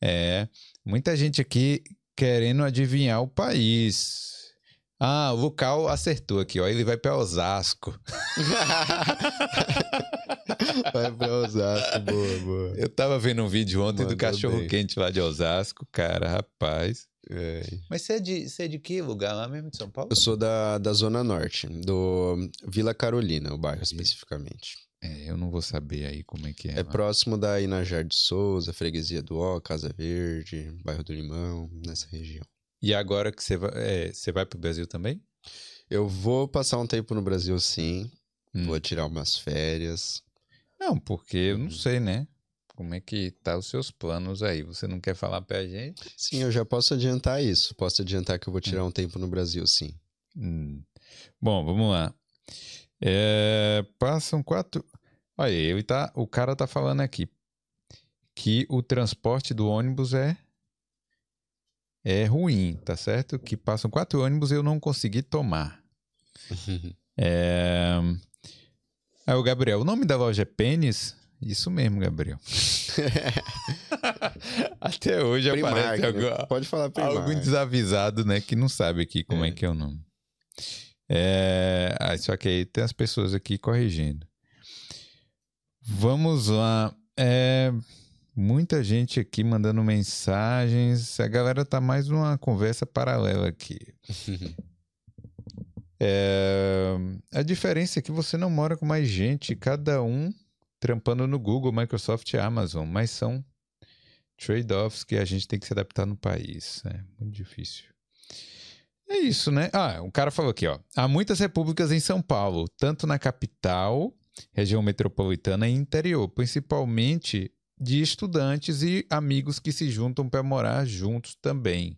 É, muita gente aqui querendo adivinhar o país. Ah, o Lucal acertou aqui, ó. Ele vai para Osasco.
Vai pra Osasco, boa, boa.
Eu tava vendo um vídeo ontem do
Mandou
cachorro
bem.
quente lá de Osasco, cara, rapaz.
É.
Mas você é de, você é de que lugar lá mesmo de São Paulo?
Eu sou da, da Zona Norte, do Vila Carolina, o bairro especificamente.
É, eu não vou saber aí como é que é.
É
lá.
próximo da Inajar de Souza, Freguesia do Ó, Casa Verde, bairro do Limão, nessa região.
E agora que você vai, é, você vai pro Brasil também?
Eu vou passar um tempo no Brasil, sim.
Hum.
Vou tirar umas férias.
Não, porque eu
Uhum.
não sei, né? Como é que tá os seus planos aí? Você não quer falar pra gente?
Sim, eu já posso adiantar isso. Posso adiantar que eu vou tirar um tempo no Brasil, sim.
Hum. Bom, vamos lá. É, passam quatro. Olha, ele tá, o cara tá falando aqui que o transporte do ônibus é é ruim, tá certo? Que passam quatro ônibus e eu não consegui tomar. é... Aí o Gabriel, o nome da loja é Pênis? Isso mesmo, Gabriel. Até hoje
Primark,
aparece algum,
Pode falar Primark.
algum desavisado, né? Que não sabe aqui como é,
É.
que é o nome. É... Ah, só que aí tem as pessoas aqui corrigindo. Vamos lá. É... Muita gente aqui mandando mensagens. A galera tá mais numa conversa paralela aqui. É, A diferença é que você não mora com mais gente, cada um trampando no Google, Microsoft e Amazon, mas são trade-offs que a gente tem que se adaptar no país. É muito difícil. É isso, né? Ah, um cara falou aqui, ó. Há muitas repúblicas em São Paulo, tanto na capital, região metropolitana e interior, principalmente de estudantes e amigos que se juntam para morar juntos também.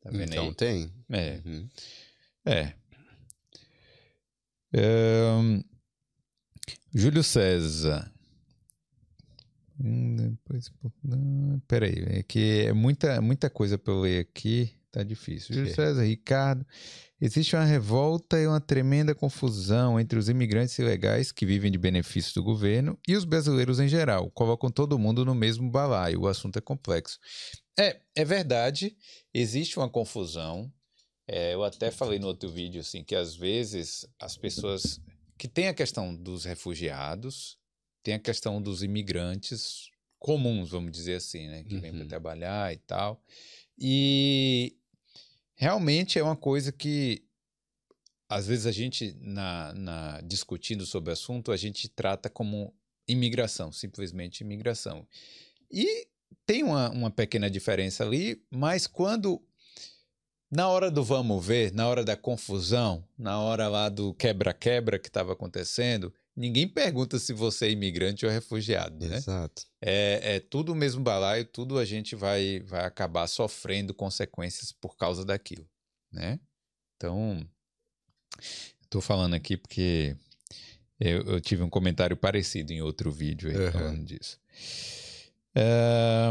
Tá
Então
aí?
tem.
É.
Uhum.
É. Ahn, Júlio César. Hum, depois, não, peraí, é que é muita, muita coisa para eu ler aqui, tá difícil. Júlio
É.
César, Ricardo. Existe uma revolta e uma tremenda confusão entre os imigrantes ilegais que vivem de benefícios do governo e os brasileiros em geral. Colocam todo mundo no mesmo balaio. O assunto é complexo. É, é verdade. Existe uma confusão. É, eu até falei no outro vídeo assim que às vezes as pessoas que tem a questão dos refugiados, tem a questão dos imigrantes comuns, vamos dizer assim, né, que vêm para
Uhum.
trabalhar e tal. E realmente é uma coisa que às vezes a gente na, na discutindo sobre o assunto a gente trata como imigração, simplesmente imigração. E tem uma, uma pequena diferença ali, mas quando na hora do vamos ver, na hora da confusão, na hora lá do quebra-quebra que estava acontecendo, ninguém pergunta se você é imigrante ou refugiado, né?
Exato.
É, é tudo o mesmo balaio, tudo a gente vai, vai acabar sofrendo consequências por causa daquilo, né? Então, estou falando aqui porque eu, eu tive um comentário parecido em outro vídeo aí
Aham.
falando disso. É,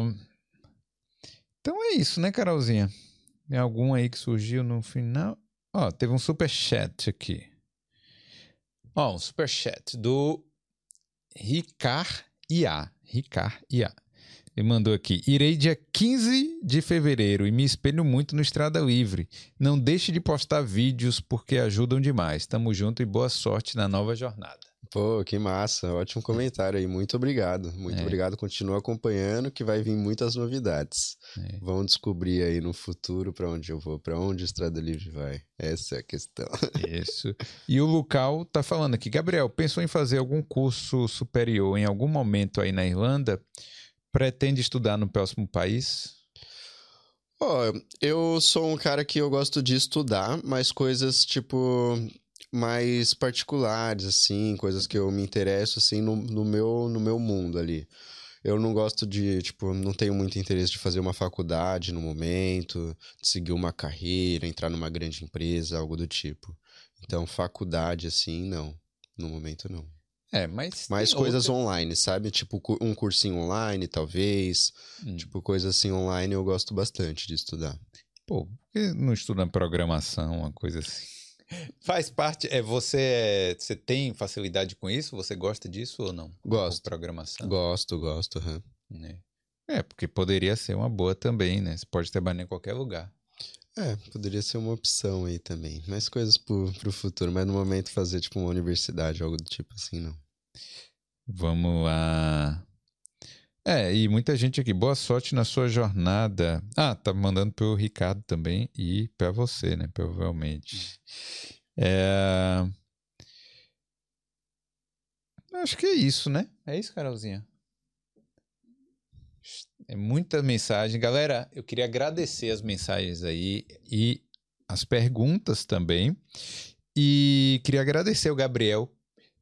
Então é isso, né, Carolzinha? Tem algum aí que surgiu no final? Ó, teve um super chat aqui. Ó, um super chat do Ricard IA. Ricard IA. Ele mandou aqui: Irei dia 15 de fevereiro e me espelho muito no Estrada Livre. Não deixe de postar vídeos porque ajudam demais. Tamo junto e boa sorte na nova jornada.
Pô, que massa. Ótimo comentário aí. Muito obrigado. Muito
É.
obrigado. Continua acompanhando que vai vir muitas novidades.
É.
Vão descobrir aí no futuro pra onde eu vou, pra onde o Estrada Livre vai. Essa é a questão.
Isso. E o Lucal tá falando aqui, Gabriel, pensou em fazer algum curso superior em algum momento aí na Irlanda? Pretende estudar no próximo país?
Ó, eu sou um cara que eu gosto de estudar, mas coisas tipo mais particulares, assim, coisas que eu me interesso, assim, no, no meu, no meu mundo ali. Eu não gosto de, tipo, não tenho muito interesse de fazer uma faculdade no momento, de seguir uma carreira, entrar numa grande empresa, algo do tipo. Então, faculdade, assim, não. No momento, não.
É, mas.
Mais coisas
outra-
online, sabe? Tipo, um cursinho online, talvez.
Hum.
Tipo, coisas assim online eu gosto bastante de estudar.
Pô, por que não estuda programação, uma coisa assim? Faz parte. É, você, é- você tem facilidade com isso? Você gosta disso ou não?
Gosto.
Com Programação.
Gosto, gosto. aham.
né? É, porque poderia ser uma boa também, né? Você pode trabalhar em qualquer lugar.
É, poderia ser uma opção aí também. Mais coisas pro, pro futuro, mas no momento fazer tipo uma universidade, algo do tipo assim, não.
Vamos lá. É, e muita gente aqui. Boa sorte na sua jornada. Ah, tá mandando pro Ricardo também e pra você, né? Provavelmente. É... Acho que é isso, né? É isso, Carolzinha. É muita mensagem. Galera, eu queria agradecer as mensagens aí e as perguntas também. E queria agradecer o Gabriel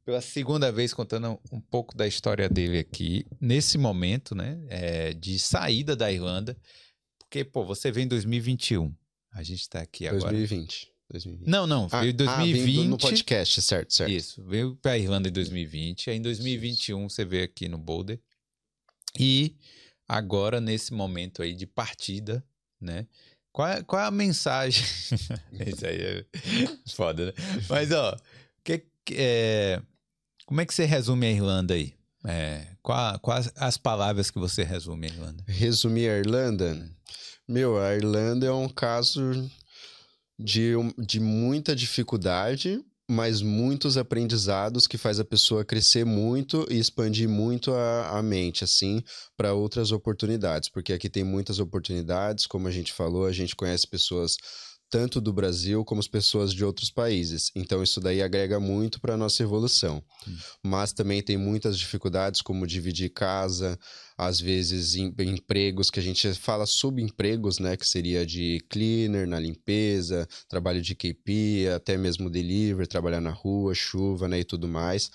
pela segunda vez contando um pouco da história dele aqui, nesse momento, né, é, de saída da Irlanda, porque, pô, você vem em 2021, a gente tá aqui agora,
2020. 2020.
Não, não,
Ah,
veio em
ah, vindo
2020.
no podcast, certo, certo.
Isso, veio pra Irlanda em 2020. Aí em 2021 você veio aqui no Boulder. E agora, nesse momento aí de partida, né? Qual é, qual é a mensagem? Isso aí é foda, né? Mas, ó, que- é, como é que você resume a Irlanda aí? É, qual- quais as palavras que você resume a Irlanda?
Resumir a Irlanda? Meu, a Irlanda é um caso de, de muita dificuldade, mas muitos aprendizados que faz a pessoa crescer muito e expandir muito a, a mente, assim, para outras oportunidades. Porque aqui tem muitas oportunidades, como a gente falou, a gente conhece pessoas tanto do Brasil como as pessoas de outros países. Então isso daí agrega muito para a nossa evolução. Mas também tem muitas dificuldades, como dividir casa, às vezes em- empregos que a gente fala subempregos, né, que seria de cleaner na limpeza, trabalho de KP, até mesmo delivery, trabalhar na rua, chuva, né, e tudo mais,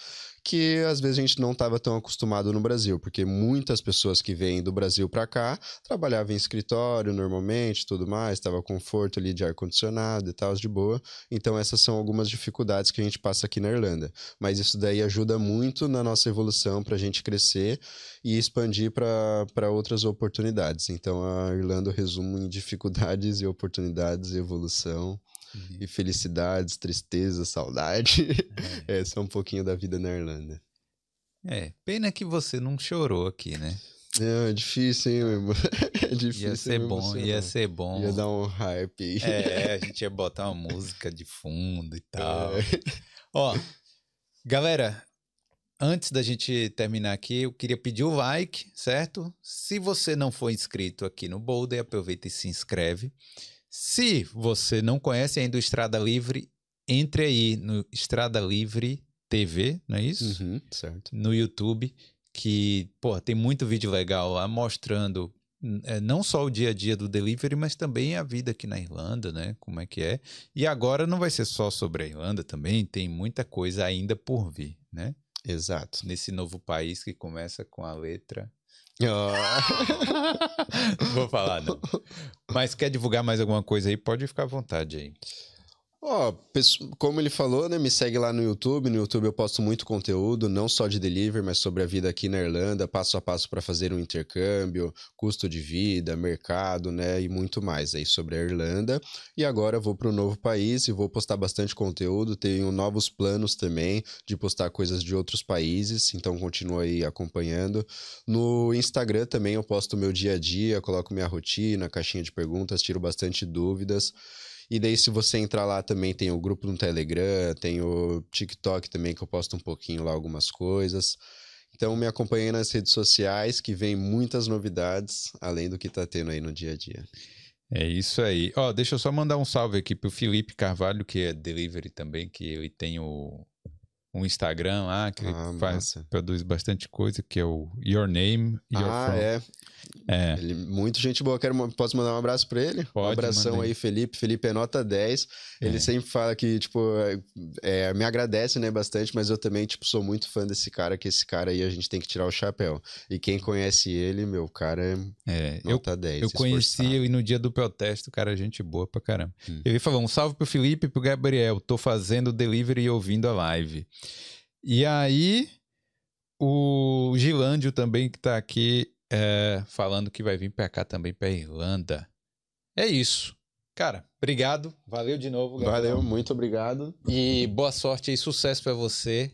que às vezes a gente não estava tão acostumado no Brasil, porque muitas pessoas que vêm do Brasil para cá trabalhavam em escritório normalmente, tudo mais, estava conforto ali de ar condicionado e tal, de boa. Então essas são algumas dificuldades que a gente passa aqui na Irlanda, mas isso daí ajuda muito na nossa evolução para a gente crescer e expandir para outras oportunidades. Então a Irlanda eu resumo em dificuldades e oportunidades, evolução e felicidades, tristeza, saudade. Essa é um pouquinho da vida na Irlanda.
É, pena que você não chorou aqui, né?
É, é difícil, hein, meu irmão? É difícil.
Ia ser bom,
emocionar.
ia ser bom.
Ia dar um hype aí.
É, a gente ia botar uma música de fundo e tal.
É.
Ó, galera, antes da gente terminar aqui, eu queria pedir o like, certo? Se você não for inscrito aqui no Boulder, aproveita e se inscreve. Se você não conhece ainda o Estrada Livre, entre aí no Estrada Livre TV, não é isso?
Uhum, certo.
no YouTube, que, pô, tem muito vídeo legal lá mostrando hum, é, não só o dia a dia do delivery, mas também a vida aqui na Irlanda, né? Como é que é. E agora não vai ser só sobre a Irlanda também, tem muita coisa ainda por vir, né?
Exato.
Nesse novo país que começa com a letra.
Ah.
vou falar, não. Mas quer divulgar mais alguma coisa aí? Pode ficar à vontade aí.
Ó, pesso- como ele falou, né? Me segue lá no YouTube. No YouTube eu posto muito conteúdo, não só de delivery, mas sobre a vida aqui na Irlanda, passo a passo para fazer um intercâmbio, custo de vida, mercado, né? E muito mais aí sobre a Irlanda. E agora vou para um novo país e vou postar bastante conteúdo. Tenho novos planos também de postar coisas de outros países, então continua aí acompanhando. No Instagram também eu posto meu dia a dia, coloco minha rotina, caixinha de perguntas, tiro bastante dúvidas. E daí, se você entrar lá também, tem o grupo no Telegram, tem o TikTok também, que eu posto um pouquinho lá algumas coisas. Então, me acompanhe nas redes sociais, que vem muitas novidades, além do que tá tendo aí no dia a dia.
É isso aí. Ó, deixa eu só mandar um salve aqui pro Felipe Carvalho, que é delivery também, que ele tem o, um Instagram lá, que
Ah,
faz,
massa.
produz bastante coisa, que é o Your Name, Your
ah,
From.
é.
É.
Ele, muito gente boa. Quero, posso mandar um abraço pra ele? um
Pode,
abração
manda aí.
Felipe. Felipe é nota 10. Ele
É.
sempre fala que, tipo, é, me agradece, né, bastante, mas eu também, tipo, sou muito fã desse cara, que esse cara aí a gente tem que tirar o chapéu. E quem conhece ele, meu, cara é
É, eu,
nota 10.
eu conheci ele no dia do protesto, cara, é gente boa pra caramba.
Hum.
Ele falou: um salve pro Felipe e pro Gabriel. Tô fazendo delivery e ouvindo a live. E aí, o Gilândio também, que tá aqui, é, falando que vai vir pra cá também, pra Irlanda. É isso. Cara, obrigado. Valeu de novo, Gabriel.
Valeu, muito obrigado.
E boa sorte e sucesso pra você.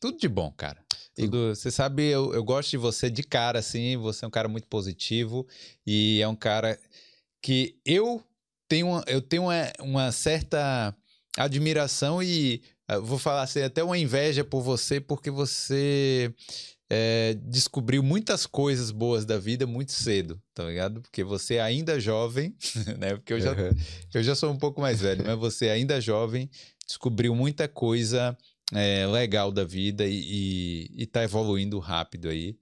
Tudo de bom, cara. Tudo- você sabe, eu, eu gosto de você de cara, assim. Você é um cara muito positivo e é um cara que eu tenho, uma- eu tenho uma, uma certa admiração e vou falar assim, até uma inveja por você, porque você é, descobriu muitas coisas boas da vida muito cedo, tá ligado? Porque você é ainda jovem, né? Porque eu já,
Uhum.
eu já sou um pouco mais velho, mas você ainda jovem, descobriu muita coisa é, legal da vida e, e, e tá evoluindo rápido aí.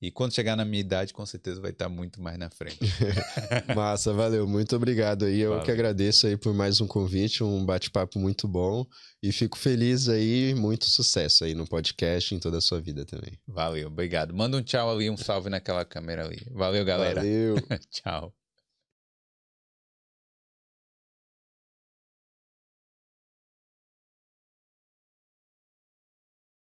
E quando chegar na minha idade, com certeza vai estar muito mais na frente.
Massa, valeu, muito obrigado aí. Eu
Valeu.
que agradeço aí por mais um convite, um bate-papo muito bom. E fico feliz aí, muito sucesso aí no podcast em toda a sua vida também.
Valeu, obrigado. Manda um tchau ali, um salve naquela câmera ali. Valeu, galera.
Valeu.
tchau.